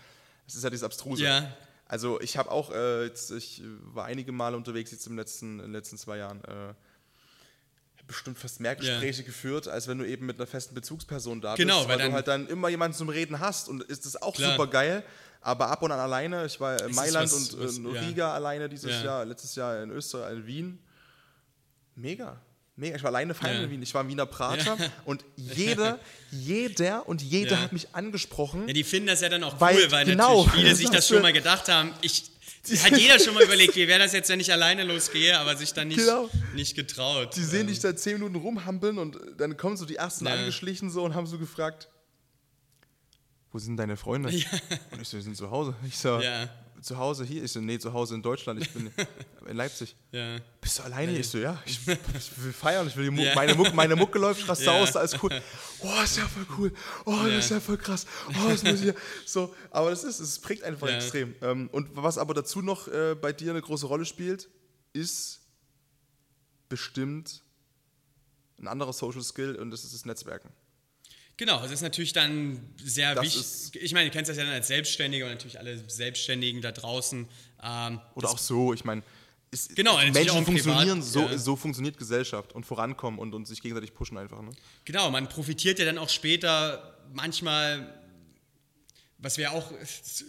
Das ist ja dieses Abstruse. Ja. Also ich habe auch, äh, jetzt, ich war einige Male unterwegs jetzt im letzten, in den letzten zwei Jahren, äh, bestimmt fast mehr Ja. Gespräche geführt, als wenn du eben mit einer festen Bezugsperson da Genau, bist, weil weil, du halt dann immer jemanden zum Reden hast und ist das auch Klar. super geil. Aber ab und an alleine, ich war in ist Mailand was- und was- in ja. Riga alleine dieses Ja. Jahr, letztes Jahr in Österreich, in Wien. Mega. Mega. Ich war alleine feiern Ja. in Wien. Ich war im Wiener Prater und jeder, jeder und jeder Ja. hat mich angesprochen. ja, die finden das ja dann auch Weil- cool, weil genau, natürlich viele das sich das schon mal gedacht haben. Ich, hat jeder schon mal überlegt, wie wäre das jetzt, wenn ich alleine losgehe, aber sich dann nicht, Genau. nicht getraut. Die sehen Ähm, dich da zehn Minuten rumhampeln und dann kommen so die ersten Ja. angeschlichen so und haben so gefragt, wo sind deine Freunde? Und ich so, die sind zu Hause. Ich so, Ja. Zu Hause hier. Ich so, nee, zu Hause in Deutschland. Ich bin in Leipzig. Ja. Bist du alleine? Ich so, ja. Ich, ich will feiern. Ich will die Muck, ja. meine, Muck, meine Mucke läuft, ich raste ja. aus, ist cool. Oh, ist ja voll cool. Oh, ja. das ist ja voll krass. Oh, das muss ich So, aber das ist, es prägt einfach ja. extrem. Ähm, und was aber dazu noch äh, bei dir eine große Rolle spielt, ist bestimmt ein anderer Social Skill und das ist das Netzwerken. Genau, das ist natürlich dann sehr wichtig. Ich meine, du kennst das ja dann als Selbstständiger und natürlich alle Selbstständigen da draußen. Ähm, Oder auch so, ich meine, genau, Menschen funktionieren, privat, so, ja. so funktioniert Gesellschaft und vorankommen und, und sich gegenseitig pushen einfach. Ne? Genau, man profitiert ja dann auch später manchmal, was wir auch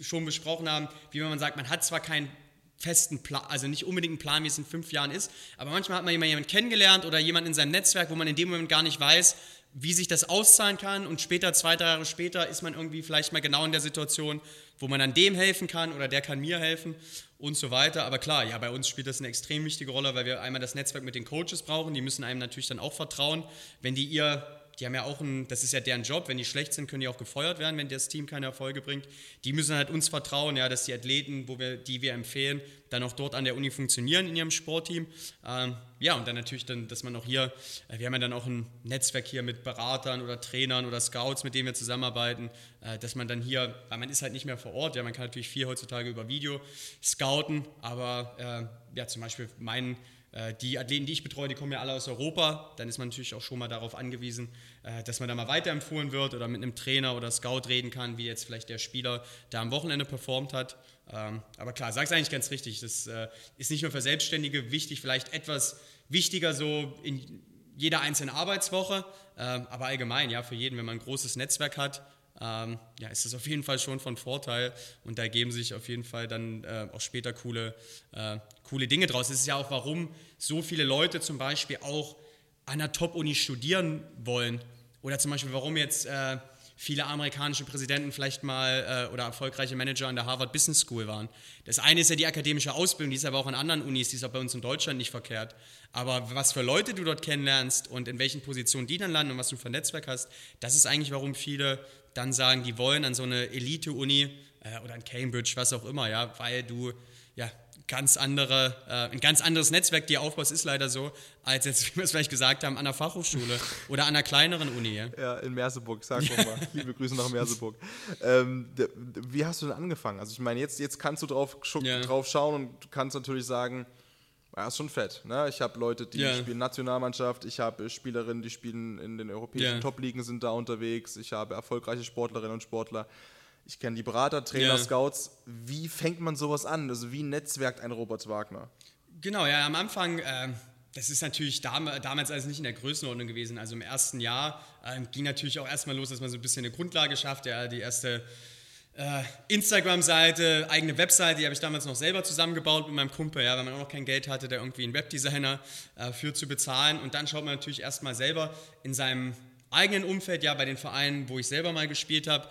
schon besprochen haben, wie wenn man sagt, man hat zwar keinen festen Plan, also nicht unbedingt einen Plan, wie es in fünf Jahren ist, aber manchmal hat man jemanden kennengelernt oder jemanden in seinem Netzwerk, wo man in dem Moment gar nicht weiß, wie sich das auszahlen kann und später, zwei, drei Jahre später, ist man irgendwie vielleicht mal genau in der Situation, wo man dann dem helfen kann oder der kann mir helfen und so weiter. Aber klar, ja, bei uns spielt das eine extrem wichtige Rolle, weil wir einmal das Netzwerk mit den Coaches brauchen, die müssen einem natürlich dann auch vertrauen. Wenn die ihr die haben ja auch ein, das ist ja deren Job, wenn die schlecht sind, können die auch gefeuert werden, wenn das Team keine Erfolge bringt. Die müssen halt uns vertrauen, ja, dass die Athleten, wo wir, die wir empfehlen, dann auch dort an der Uni funktionieren in ihrem Sportteam. Ähm, ja, und dann natürlich dann, dass man auch hier, äh, wir haben ja dann auch ein Netzwerk hier mit Beratern oder Trainern oder Scouts, mit denen wir zusammenarbeiten, äh, dass man dann hier, weil man ist halt nicht mehr vor Ort, ja, man kann natürlich viel heutzutage über Video scouten, aber äh, ja, zum Beispiel mein äh, die Athleten, die ich betreue, die kommen ja alle aus Europa. Dann ist man natürlich auch schon mal darauf angewiesen, äh, dass man da mal weiterempfohlen wird oder mit einem Trainer oder Scout reden kann, wie jetzt vielleicht der Spieler da am Wochenende performt hat. Ähm, aber klar, sag es eigentlich ganz richtig. Das äh, ist nicht nur für Selbstständige wichtig, vielleicht etwas wichtiger so in jeder einzelnen Arbeitswoche, ähm, aber allgemein, ja, für jeden, wenn man ein großes Netzwerk hat, ähm, ja, ist das auf jeden Fall schon von Vorteil und da ergeben sich auf jeden Fall dann äh, auch später coole, äh, coole Dinge draus. Das ist ja auch, warum so viele Leute zum Beispiel auch an einer Top-Uni studieren wollen oder zum Beispiel, warum jetzt äh, viele amerikanische Präsidenten vielleicht mal äh, oder erfolgreiche Manager an der Harvard Business School waren. Das eine ist ja die akademische Ausbildung, die ist aber auch an anderen Unis, die ist auch bei uns in Deutschland nicht verkehrt. Aber was für Leute du dort kennenlernst und in welchen Positionen die dann landen und was du für ein Netzwerk hast, das ist eigentlich, warum viele dann sagen, die wollen an so eine Elite-Uni äh, oder an Cambridge, was auch immer, ja, weil du ja ganz andere, äh, ein ganz anderes Netzwerk dir aufbaust, ist leider so, als jetzt, wie wir es vielleicht gesagt haben, an der Fachhochschule oder an einer kleineren Uni. Ja, in Merseburg, sag doch mal. Liebe Grüße nach Merseburg. Ähm, wie hast du denn angefangen? Also ich meine, jetzt, jetzt kannst du drauf, ja. drauf schauen und kannst natürlich sagen, ja, ist schon fett. Ne? Ich habe Leute, die ja. spielen Nationalmannschaft, ich habe Spielerinnen, die spielen in den europäischen ja. Top-Ligen, sind da unterwegs, ich habe erfolgreiche Sportlerinnen und Sportler. Ich kenne die Berater, Trainer, ja. Scouts. Wie fängt man sowas an? Also wie netzwerkt ein Robert Wagner? Genau, ja, am Anfang, äh, das ist natürlich dam damals also nicht in der Größenordnung gewesen. Also im ersten Jahr äh, ging natürlich auch erstmal los, dass man so ein bisschen eine Grundlage schafft. Ja, die erste äh, Instagram-Seite, eigene Webseite, die habe ich damals noch selber zusammengebaut mit meinem Kumpel, ja, weil man auch noch kein Geld hatte, da irgendwie einen Webdesigner äh, für zu bezahlen. Und dann schaut man natürlich erstmal selber in seinem eigenen Umfeld, ja, bei den Vereinen, wo ich selber mal gespielt habe,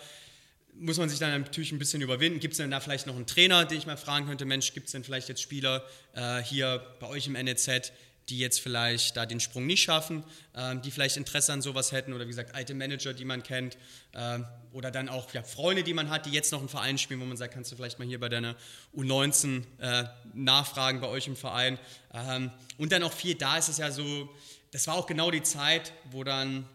muss man sich dann natürlich ein bisschen überwinden. Gibt es denn da vielleicht noch einen Trainer, den ich mal fragen könnte, Mensch, gibt es denn vielleicht jetzt Spieler äh, hier bei euch im NEZ, die jetzt vielleicht da den Sprung nicht schaffen, ähm, die vielleicht Interesse an sowas hätten oder wie gesagt alte Manager, die man kennt ähm, oder dann auch ja, Freunde, die man hat, die jetzt noch einen Verein spielen, wo man sagt, kannst du vielleicht mal hier bei deiner U19 äh, nachfragen bei euch im Verein. Ähm, und dann auch viel, da ist es ja so, das war auch genau die Zeit, wo dann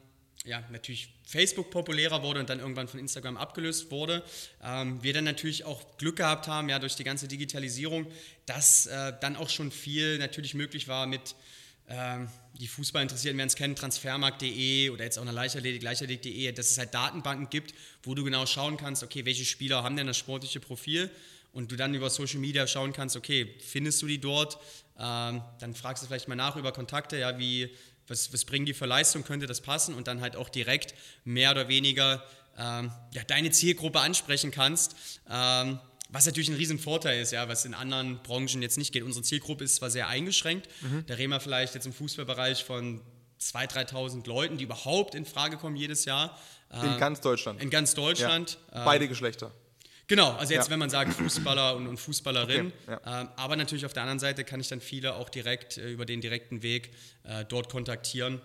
ja natürlich Facebook populärer wurde und dann irgendwann von Instagram abgelöst wurde. Ähm, wir dann natürlich auch Glück gehabt haben, ja, durch die ganze Digitalisierung, dass äh, dann auch schon viel natürlich möglich war mit ähm, die Fußball interessierten werden es kennen, transfermarkt.de oder jetzt auch eine Leichtathletik, leichtathletik.de, dass es halt Datenbanken gibt, wo du genau schauen kannst, okay, welche Spieler haben denn das sportliche Profil und du dann über Social Media schauen kannst, okay, findest du die dort, ähm, dann fragst du vielleicht mal nach über Kontakte, ja, wie was, was bringen die für Leistung, könnte das passen und dann halt auch direkt mehr oder weniger ähm, ja, deine Zielgruppe ansprechen kannst. Ähm, was natürlich ein Riesenvorteil ist, ja, was in anderen Branchen jetzt nicht geht. Unsere Zielgruppe ist zwar sehr eingeschränkt, mhm. da reden wir vielleicht jetzt im Fußballbereich von 2.000, 3.000 Leuten, die überhaupt in Frage kommen jedes Jahr. In ähm, ganz Deutschland. In ganz Deutschland. Ja. Beide Geschlechter. Genau, also jetzt, ja. wenn man sagt Fußballer und, und Fußballerin, okay, ja. ähm, aber natürlich auf der anderen Seite kann ich dann viele auch direkt äh, über den direkten Weg äh, dort kontaktieren.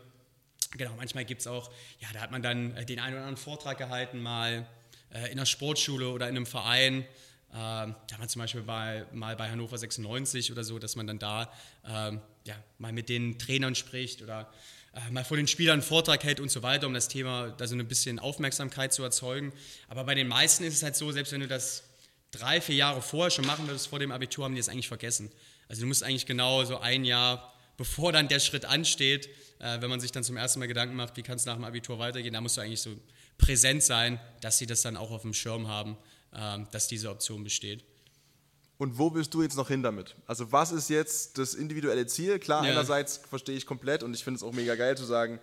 Genau, manchmal gibt es auch, ja, da hat man dann äh, den einen oder anderen Vortrag gehalten, mal äh, in einer Sportschule oder in einem Verein. Ähm, da war zum Beispiel bei, mal bei Hannover 96 oder so, dass man dann da ähm, ja, mal mit den Trainern spricht oder äh, mal vor den Spielern einen Vortrag hält und so weiter, um das Thema, da so ein bisschen Aufmerksamkeit zu erzeugen. Aber bei den meisten ist es halt so, selbst wenn du das drei, vier Jahre vorher schon machen würdest, vor dem Abitur, haben die das eigentlich vergessen. Also du musst eigentlich genau so ein Jahr, bevor dann der Schritt ansteht, äh, wenn man sich dann zum ersten Mal Gedanken macht, wie kann es nach dem Abitur weitergehen, da musst du eigentlich so präsent sein, dass sie das dann auch auf dem Schirm haben, äh, dass diese Option besteht. Und wo willst du jetzt noch hin damit? Also was ist jetzt das individuelle Ziel? Klar, ja. einerseits verstehe ich komplett und ich finde es auch mega geil zu sagen,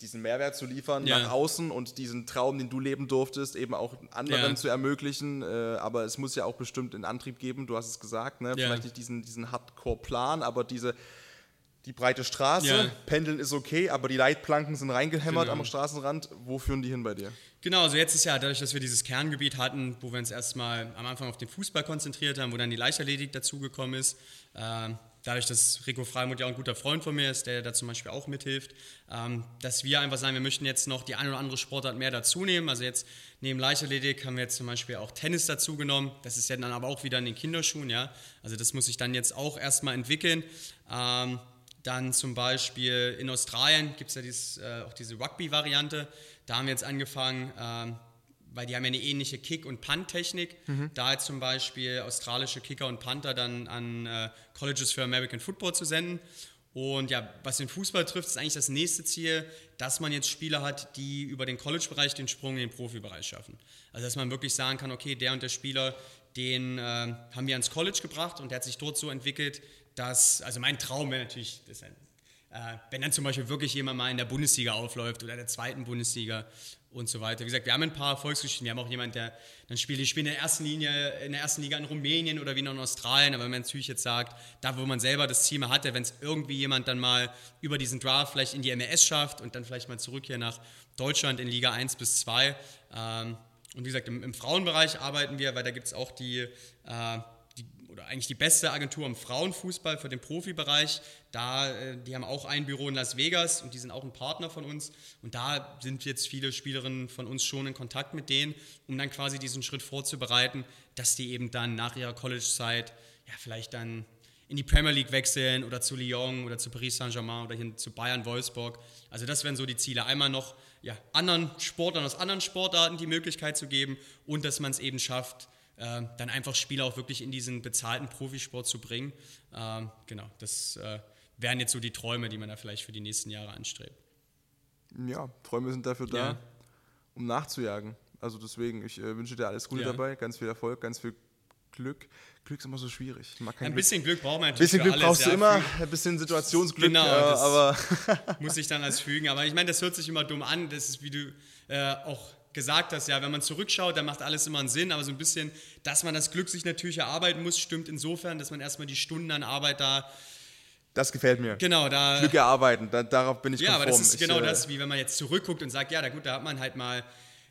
diesen Mehrwert zu liefern ja. nach außen und diesen Traum, den du leben durftest, eben auch anderen ja. zu ermöglichen. Äh, aber es muss ja auch bestimmt einen Antrieb geben, du hast es gesagt, ne? vielleicht nicht diesen, diesen Hardcore-Plan, aber diese die breite Straße, ja. Pendeln ist okay, aber die Leitplanken sind reingehämmert genau. am Straßenrand. Wo führen die hin bei dir? Genau, also jetzt ist ja dadurch, dass wir dieses Kerngebiet hatten, wo wir uns erstmal am Anfang auf den Fußball konzentriert haben, wo dann die Leichtathletik dazugekommen ist. Äh, dadurch, dass Rico Freimuth ja auch ein guter Freund von mir ist, der da zum Beispiel auch mithilft, ähm, dass wir einfach sagen, wir möchten jetzt noch die eine oder andere Sportart mehr dazunehmen. Also jetzt neben Leichtathletik haben wir jetzt zum Beispiel auch Tennis dazugenommen. Das ist ja dann aber auch wieder in den Kinderschuhen, ja. Also das muss sich dann jetzt auch erstmal entwickeln. Ähm, dann zum Beispiel in Australien gibt es ja dieses, äh, auch diese Rugby-Variante. Da haben wir jetzt angefangen, ähm, weil die haben ja eine ähnliche Kick- und Punt-Technik. Mhm. Da jetzt zum Beispiel australische Kicker und Panther dann an äh, Colleges für American Football zu senden. Und ja, was den Fußball trifft, ist eigentlich das nächste Ziel, dass man jetzt Spieler hat, die über den College-Bereich den Sprung in den Profibereich schaffen. Also dass man wirklich sagen kann, okay, der und der Spieler, den äh, haben wir ans College gebracht und der hat sich dort so entwickelt, dass, also mein Traum wäre natürlich, dass, äh, wenn dann zum Beispiel wirklich jemand mal in der Bundesliga aufläuft oder der zweiten Bundesliga und so weiter. Wie gesagt, wir haben ein paar Erfolgsgeschichten. Wir haben auch jemanden, der dann spielt, ich spiele in der ersten Linie, in der ersten Liga in Rumänien oder wie noch in Australien. Aber wenn man natürlich jetzt sagt, da wo man selber das Ziel hatte, wenn es irgendwie jemand dann mal über diesen Draft vielleicht in die MLS schafft und dann vielleicht mal zurück hier nach Deutschland in Liga 1 bis 2. Ähm, und wie gesagt, im, im Frauenbereich arbeiten wir, weil da gibt es auch die äh, oder eigentlich die beste Agentur im Frauenfußball für den Profibereich. Da, äh, die haben auch ein Büro in Las Vegas und die sind auch ein Partner von uns. Und da sind jetzt viele Spielerinnen von uns schon in Kontakt mit denen, um dann quasi diesen Schritt vorzubereiten, dass die eben dann nach ihrer College-Zeit ja vielleicht dann in die Premier League wechseln oder zu Lyon oder zu Paris Saint-Germain oder hin zu Bayern Wolfsburg. Also das wären so die Ziele. Einmal noch ja, anderen Sportlern aus anderen Sportarten die Möglichkeit zu geben und dass man es eben schafft, äh, dann einfach Spieler auch wirklich in diesen bezahlten Profisport zu bringen. Ähm, genau, das äh, wären jetzt so die Träume, die man da vielleicht für die nächsten Jahre anstrebt. Ja, Träume sind dafür da, ja. um nachzujagen. Also deswegen, ich äh, wünsche dir alles Gute ja. dabei, ganz viel Erfolg, ganz viel Glück. Glück ist immer so schwierig. ein bisschen Glück braucht man natürlich. Ein bisschen Glück brauchst du immer, ein bisschen Situationsglück. Genau, aber muss ich dann als fügen. Aber ich meine, das hört sich immer dumm an. Das ist, wie du äh, auch gesagt hast, ja, wenn man zurückschaut, dann macht alles immer einen Sinn, aber so ein bisschen, dass man das Glück sich natürlich erarbeiten muss, stimmt insofern, dass man erstmal die Stunden an Arbeit da das gefällt mir. Genau, da. Glück erarbeiten, da, darauf bin ich Ja, konform. aber das ist ich, genau äh, das, wie wenn man jetzt zurückguckt und sagt, ja, da gut, da hat man halt mal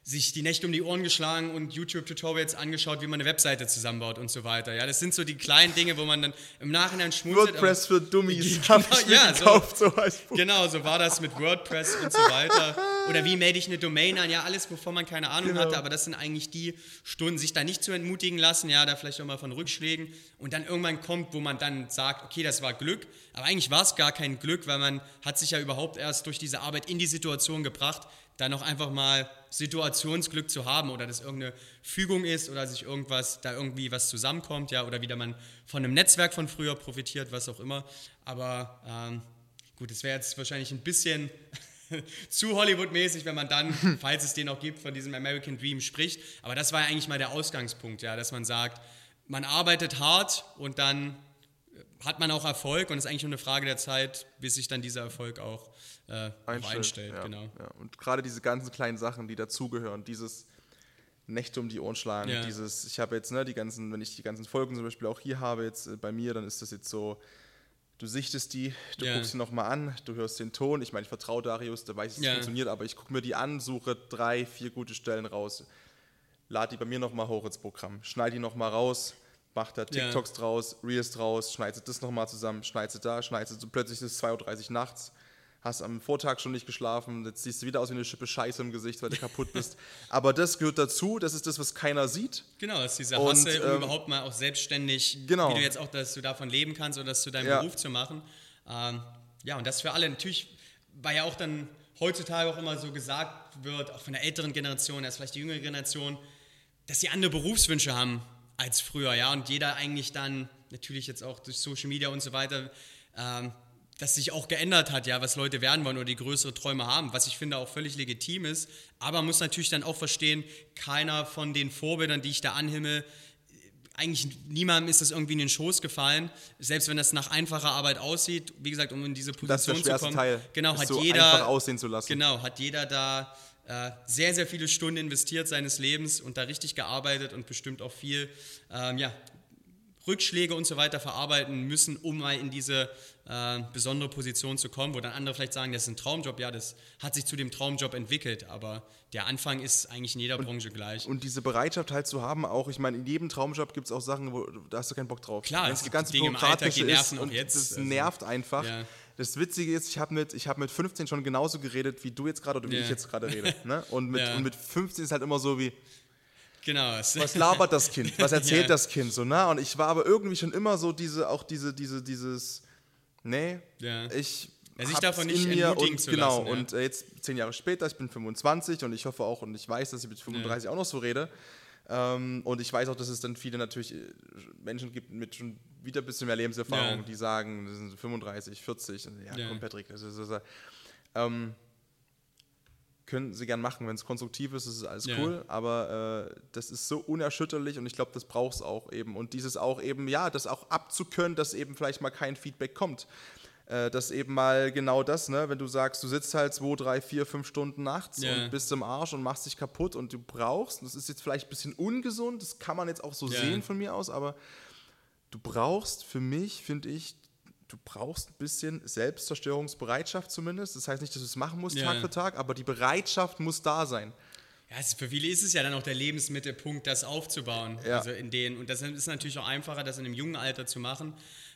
sich die Nächte um die Ohren geschlagen und YouTube-Tutorials angeschaut, wie man eine Webseite zusammenbaut und so weiter. Ja, das sind so die kleinen Dinge, wo man dann im Nachhinein schmunzelt. WordPress für Dummies genau, ja, gekauft, so, so Genau, so war das mit WordPress und so weiter. Oder wie melde ich eine Domain an? Ja, alles, wovon man keine Ahnung genau. hatte, aber das sind eigentlich die Stunden, sich da nicht zu entmutigen lassen, ja, da vielleicht auch mal von Rückschlägen und dann irgendwann kommt, wo man dann sagt, okay, das war Glück, aber eigentlich war es gar kein Glück, weil man hat sich ja überhaupt erst durch diese Arbeit in die Situation gebracht, dann auch einfach mal Situationsglück zu haben oder dass irgendeine Fügung ist oder sich irgendwas, da irgendwie was zusammenkommt, ja, oder wieder man von einem Netzwerk von früher profitiert, was auch immer. Aber ähm, gut, es wäre jetzt wahrscheinlich ein bisschen zu Hollywood-mäßig, wenn man dann, falls es den auch gibt, von diesem American Dream spricht. Aber das war ja eigentlich mal der Ausgangspunkt, ja, dass man sagt, man arbeitet hart und dann hat man auch Erfolg und es ist eigentlich nur eine Frage der Zeit, bis sich dann dieser Erfolg auch, äh, einstellt. Einstellt ja, genau. Ja. Und gerade diese ganzen kleinen Sachen, die dazugehören, dieses Nächte um die Ohren schlagen, ja. dieses, ich habe jetzt, ne, die ganzen, wenn ich die ganzen Folgen zum Beispiel auch hier habe, jetzt äh, bei mir, dann ist das jetzt so, du sichtest die, du yeah. guckst sie nochmal an, du hörst den Ton. Ich meine, ich vertraue Darius, der weiß, wie es yeah. funktioniert, aber ich gucke mir die an, suche drei, vier gute Stellen raus, lade die bei mir nochmal hoch ins Programm, schneide die nochmal raus, macht da TikToks ja. draus, Reels draus, schneidet das nochmal zusammen, schneidet da, schneidet plötzlich ist es 2.30 Uhr nachts. hast am Vortag schon nicht geschlafen, jetzt siehst du wieder aus wie eine Schippe Scheiße im Gesicht, weil du kaputt bist. Aber das gehört dazu, das ist das, was keiner sieht. Genau, das ist dieser Hustle, um ähm, überhaupt mal auch selbstständig, Genau. wie du jetzt auch, dass du davon leben kannst oder das zu deinem Ja. Beruf zu machen. Ähm, ja, und das für alle natürlich, weil ja auch dann heutzutage auch immer so gesagt wird, auch von der älteren Generation, erst vielleicht die jüngere Generation, dass sie andere Berufswünsche haben als früher, ja, und jeder eigentlich dann, natürlich jetzt auch durch Social Media und so weiter, ähm, dass sich auch geändert hat, ja, was Leute werden wollen oder die größere Träume haben, was ich finde auch völlig legitim ist, aber man muss natürlich dann auch verstehen, keiner von den Vorbildern, die ich da anhimmel, eigentlich niemandem ist das irgendwie in den Schoß gefallen, selbst wenn das nach einfacher Arbeit aussieht, wie gesagt, um in diese Das ist der Position zu kommen. Teil. Genau, hat so jeder einfach aussehen zu lassen. Genau, hat jeder da äh, sehr, sehr viele Stunden investiert seines Lebens und da richtig gearbeitet und bestimmt auch viel ähm, ja, Rückschläge und so weiter verarbeiten müssen, um mal in diese äh, besondere Position zu kommen, wo dann andere vielleicht sagen, das ist ein Traumjob. Ja, das hat sich zu dem Traumjob entwickelt, aber der Anfang ist eigentlich in jeder Branche gleich. Und diese Bereitschaft halt zu haben, auch, ich meine, in jedem Traumjob gibt es auch Sachen, wo da hast du keinen Bock drauf. Klar, es gibt ganze Dinge im Alltag, die nerven ist auch und jetzt, das also. nervt einfach. Ja. Das Witzige ist, ich habe mit, ich hab mit 15 schon genauso geredet, wie du jetzt gerade oder wie Ja. ich jetzt gerade rede. Ne? Und, mit, Ja. und mit 15 ist halt immer so wie, genau. was labert das Kind? Was erzählt Ja. das Kind so? Ne? Und ich war aber irgendwie schon immer so diese, auch diese, diese, dieses, nee, Ja. ich sich hab's davon nicht in mir und genau lassen, ja. und äh, jetzt zehn Jahre später, ich bin 25 und ich hoffe auch und ich weiß, dass ich mit 35 auch noch so rede ähm, und ich weiß auch, dass es dann viele natürlich äh, Menschen gibt mit schon wieder ein bisschen mehr Lebenserfahrung, Ja. die sagen, das sind 35, 40, und ja, Ja. komm Patrick, das ist, das ist ähm, können sie gern machen, wenn es konstruktiv ist, ist es alles Ja. cool, aber äh, das ist so unerschütterlich und ich glaube, das braucht es auch eben. Und dieses auch eben, ja, das auch abzukönnen, dass eben vielleicht mal kein Feedback kommt. Äh, dass eben mal genau das, ne, wenn du sagst, du sitzt halt zwei, drei, vier, fünf Stunden nachts Ja. und bist im Arsch und machst dich kaputt und du brauchst, und das ist jetzt vielleicht ein bisschen ungesund, das kann man jetzt auch so Ja. sehen von mir aus, aber du brauchst für mich, finde ich, du brauchst ein bisschen Selbstzerstörungsbereitschaft zumindest. Das heißt nicht, dass du es machen musst Ja. Tag für Tag, aber die Bereitschaft muss da sein. Ja, für viele ist es ja dann auch der Lebensmittelpunkt, das aufzubauen. Ja. Also in denen, und das ist natürlich auch einfacher, das in einem jungen Alter zu machen,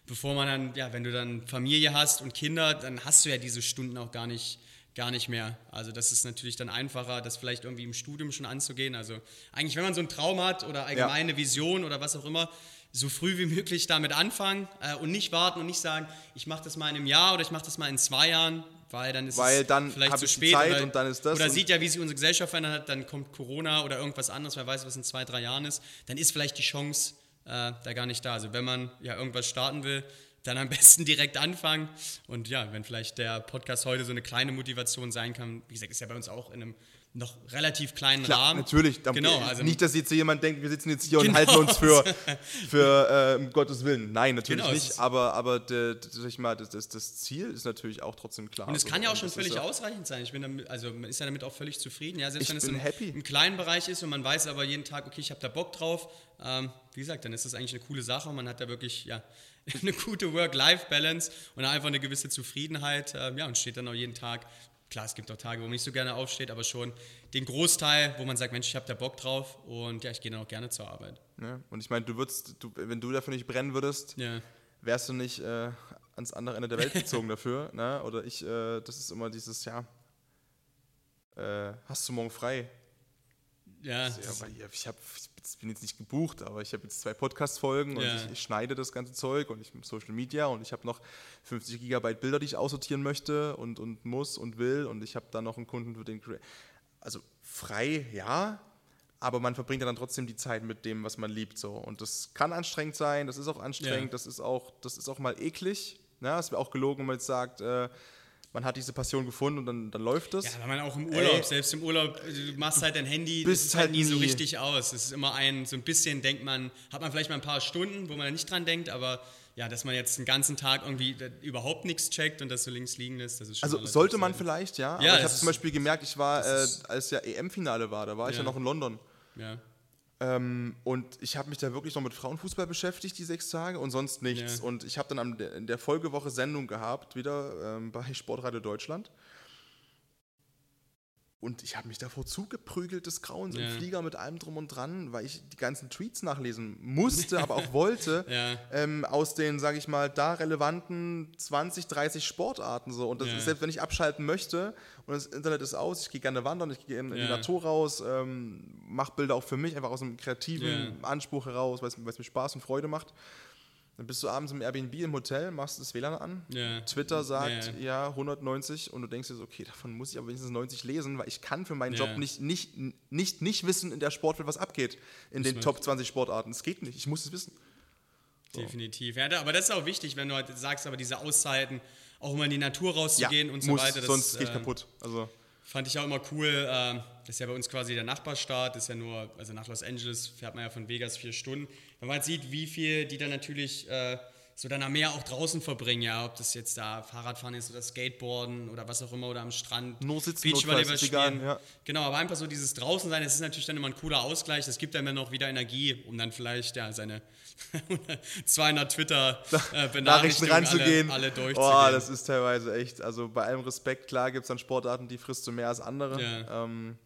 bevor man dann, ja, wenn du dann Familie hast und Kinder, dann hast du ja diese Stunden auch gar nicht, gar nicht mehr. Also das ist natürlich dann einfacher, das vielleicht irgendwie im Studium schon anzugehen. Also eigentlich, wenn man so einen Traum hat oder allgemeine Vision oder was auch immer, so früh wie möglich damit anfangen äh, und nicht warten und nicht sagen, ich mache das mal in einem Jahr oder ich mache das mal in zwei Jahren, weil dann ist Weil es dann vielleicht zu spät Zeit oder, und dann ist das oder sieht ja, wie sich unsere Gesellschaft verändert hat, dann kommt Corona oder irgendwas anderes, wer weiß, was in zwei, drei Jahren ist, dann ist vielleicht die Chance äh, da gar nicht da. Also wenn man ja irgendwas starten will, dann am besten direkt anfangen. Und ja, wenn vielleicht der Podcast heute so eine kleine Motivation sein kann, wie gesagt, ist ja bei uns auch in einem noch relativ kleinen Klar, Rahmen. natürlich. Genau, also nicht, dass jetzt hier jemand denkt, wir sitzen jetzt hier und Genau. halten uns für, für äh, um Gottes Willen. Nein, natürlich Genau, nicht. Aber, aber de, de, mal, das, das, Ziel ist natürlich auch trotzdem klar. Und es kann ja auch schon völlig ja- ausreichend sein. Ich bin damit, also man ist ja damit auch völlig zufrieden. Ja, selbst Ich wenn es im, im kleinen Bereich ist und man weiß aber jeden Tag, okay, ich habe da Bock drauf. Ähm, wie gesagt, dann ist das eigentlich eine coole Sache. Man hat da wirklich ja eine gute Work-Life-Balance und einfach eine gewisse Zufriedenheit. Ähm, ja, und steht dann auch jeden Tag. Klar, es gibt auch Tage, wo man nicht so gerne aufsteht, aber schon den Großteil, wo man sagt, Mensch, ich habe da Bock drauf und ja, ich gehe dann auch gerne zur Arbeit. Ne? Und ich meine, du würdest, du, wenn du dafür nicht brennen würdest, Ja, wärst du nicht äh, ans andere Ende der Welt gezogen dafür. Ne? Oder ich, äh, das ist immer dieses, ja, äh, hast du morgen frei? ja, Ja, weil ich, ich, hab, ich bin jetzt nicht gebucht, aber ich habe jetzt zwei Podcast-Folgen und Ja. ich, ich schneide das ganze Zeug und ich Social Media und ich habe noch 50 Gigabyte Bilder, die ich aussortieren möchte und, und muss und will und ich habe dann noch einen Kunden für den. Crea- Also frei, ja, aber man verbringt ja dann trotzdem die Zeit mit dem, was man liebt. So. Und das kann anstrengend sein, das ist auch anstrengend, Ja. das, ist auch, das ist auch mal eklig. Ne? Es wäre auch gelogen, wenn man jetzt sagt, äh, man hat diese Passion gefunden und dann, dann läuft es. Ja, wenn man auch im Urlaub, Ey, selbst im Urlaub, also du machst halt dein Handy, das bist ist halt halt nie so richtig aus. Es ist immer ein, so ein bisschen denkt man, hat man vielleicht mal ein paar Stunden, wo man nicht dran denkt, aber ja, dass man jetzt den ganzen Tag irgendwie da überhaupt nichts checkt und das so links liegen lässt, das ist schon Also sollte man vielleicht, ja. Ja, aber ich das habe ist- zum Beispiel gemerkt, ich war, äh, das ist- als ja EM-Finale war, da war ich ja Ja. noch in London. Ja. Ähm, und ich habe mich da wirklich noch mit Frauenfußball beschäftigt, die sechs Tage, und sonst nichts. Ja. Und ich habe dann am, in der Folgewoche Sendung gehabt, wieder ähm, bei Sportradio Deutschland. Und ich habe mich davor zugeprügelt des Grauens Ja. im Flieger mit allem drum und dran, weil ich die ganzen Tweets nachlesen musste, aber auch wollte, Ja. ähm, aus den, sage ich mal, da relevanten 20, 30 Sportarten so. Und das Ja. ist, selbst wenn ich abschalten möchte und das Internet ist aus, ich gehe gerne wandern, ich gehe in, in die. Natur raus, ähm, mache Bilder auch für mich, einfach aus einem kreativen. Anspruch heraus, weil es mir Spaß und Freude macht. Dann bist du abends im Airbnb im Hotel, machst das WLAN an. Ja. Twitter sagt Ja, ja, 190 und du denkst dir so, okay, davon muss ich aber wenigstens 90 lesen, weil ich kann für meinen Ja. Job nicht, nicht, nicht, nicht wissen in der Sportwelt, was abgeht in den man- Top 20 Sportarten. Es geht nicht, ich muss es wissen. Definitiv. Ja, aber das ist auch wichtig, wenn du halt sagst, aber diese Auszeiten, auch mal in die Natur rauszugehen und so muss, weiter. Das, sonst geht äh, kaputt. Also Fand ich auch immer cool. ähm, Das ist ja bei uns quasi der Nachbarstaat. Das ist ja nur, also nach Los Angeles fährt man ja von Vegas vier Stunden. Wenn man halt sieht, wie viel die dann natürlich äh, so dann am Meer auch draußen verbringen, ja, ob das jetzt da Fahrradfahren ist oder Skateboarden oder was auch immer oder am Strand. Nur sitzen Beachvolleyball spielen. ja. Genau, aber einfach so dieses draußen sein, das ist natürlich dann immer ein cooler Ausgleich. Das gibt einem dann noch wieder Energie, um dann vielleicht ja seine 200 Twitter äh, Nachrichten Benachrichtigungen ranzugehen. alle, alle durchzugehen. oh, das ist teilweise echt, also bei allem Respekt, klar gibt es dann Sportarten, die frisst du mehr als andere. Ja. Ähm,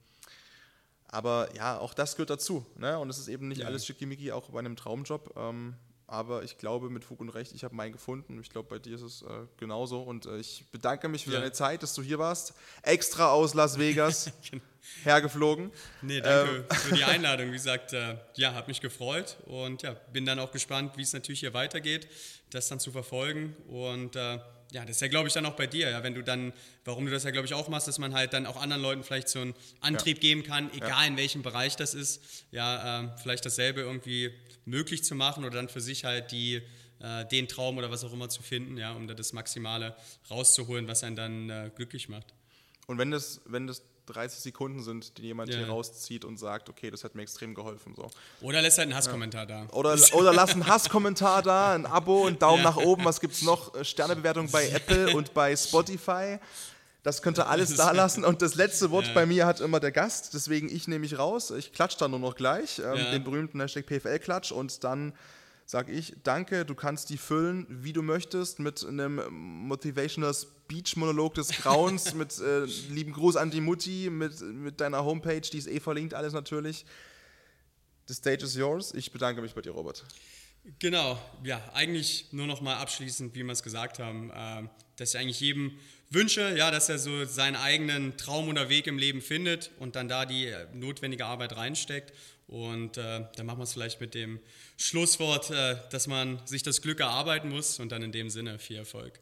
aber ja, auch das gehört dazu. Ne? Und es ist eben nicht Ja. alles schickimicki, auch bei einem Traumjob. Ähm, aber ich glaube mit Fug und Recht, ich habe meinen gefunden. Ich glaube, bei dir ist es äh, genauso. Und äh, ich bedanke mich für Ja. deine Zeit, dass du hier warst. Extra aus Las Vegas hergeflogen. Nee, danke Ähm. für die Einladung. Wie gesagt, äh, ja, hat mich gefreut und ja, bin dann auch gespannt, wie es natürlich hier weitergeht, das dann zu verfolgen. Und äh, ja, das ist ja, glaube ich, dann auch bei dir, ja, wenn du dann, warum du das ja, glaube ich, auch machst, dass man halt dann auch anderen Leuten vielleicht so einen Antrieb geben kann, egal in welchem Bereich das ist, ja, ähm, vielleicht dasselbe irgendwie möglich zu machen oder dann für sich halt die äh, den Traum oder was auch immer zu finden, ja, um da das Maximale rauszuholen, was einen dann äh, glücklich macht. Und wenn das, wenn das 30 Sekunden sind, die jemand Ja. hier rauszieht und sagt, okay, das hat mir extrem geholfen. So. Oder lässt halt einen Hasskommentar da. Oder, oder lass einen Hasskommentar da, ein Abo, einen Daumen Ja. nach oben. Was gibt's noch? Äh, Sternebewertung bei Apple und bei Spotify. Das könnt ihr alles da lassen. Und das letzte Wort Ja. bei mir hat immer der Gast. Deswegen ich nehme mich raus. Ich klatsch dann nur noch gleich. Ähm, Ja. Den berühmten Hashtag PFL-Klatsch. Und dann sage ich, danke, du kannst die füllen, wie du möchtest, mit einem Motivational Speech-Monolog des Grauens, mit äh, lieben Gruß an die Mutti, mit, mit deiner Homepage, die ist eh verlinkt, alles natürlich. The stage is yours. Ich bedanke mich bei dir, Robert. Genau, ja, eigentlich nur noch mal abschließend, wie wir es gesagt haben, ähm, dass ich eigentlich jedem wünsche, ja, dass er so seinen eigenen Traum oder Weg im Leben findet und dann da die äh, notwendige Arbeit reinsteckt. Und äh, dann machen wir es vielleicht mit dem Schlusswort, äh, dass man sich das Glück erarbeiten muss und dann in dem Sinne viel Erfolg.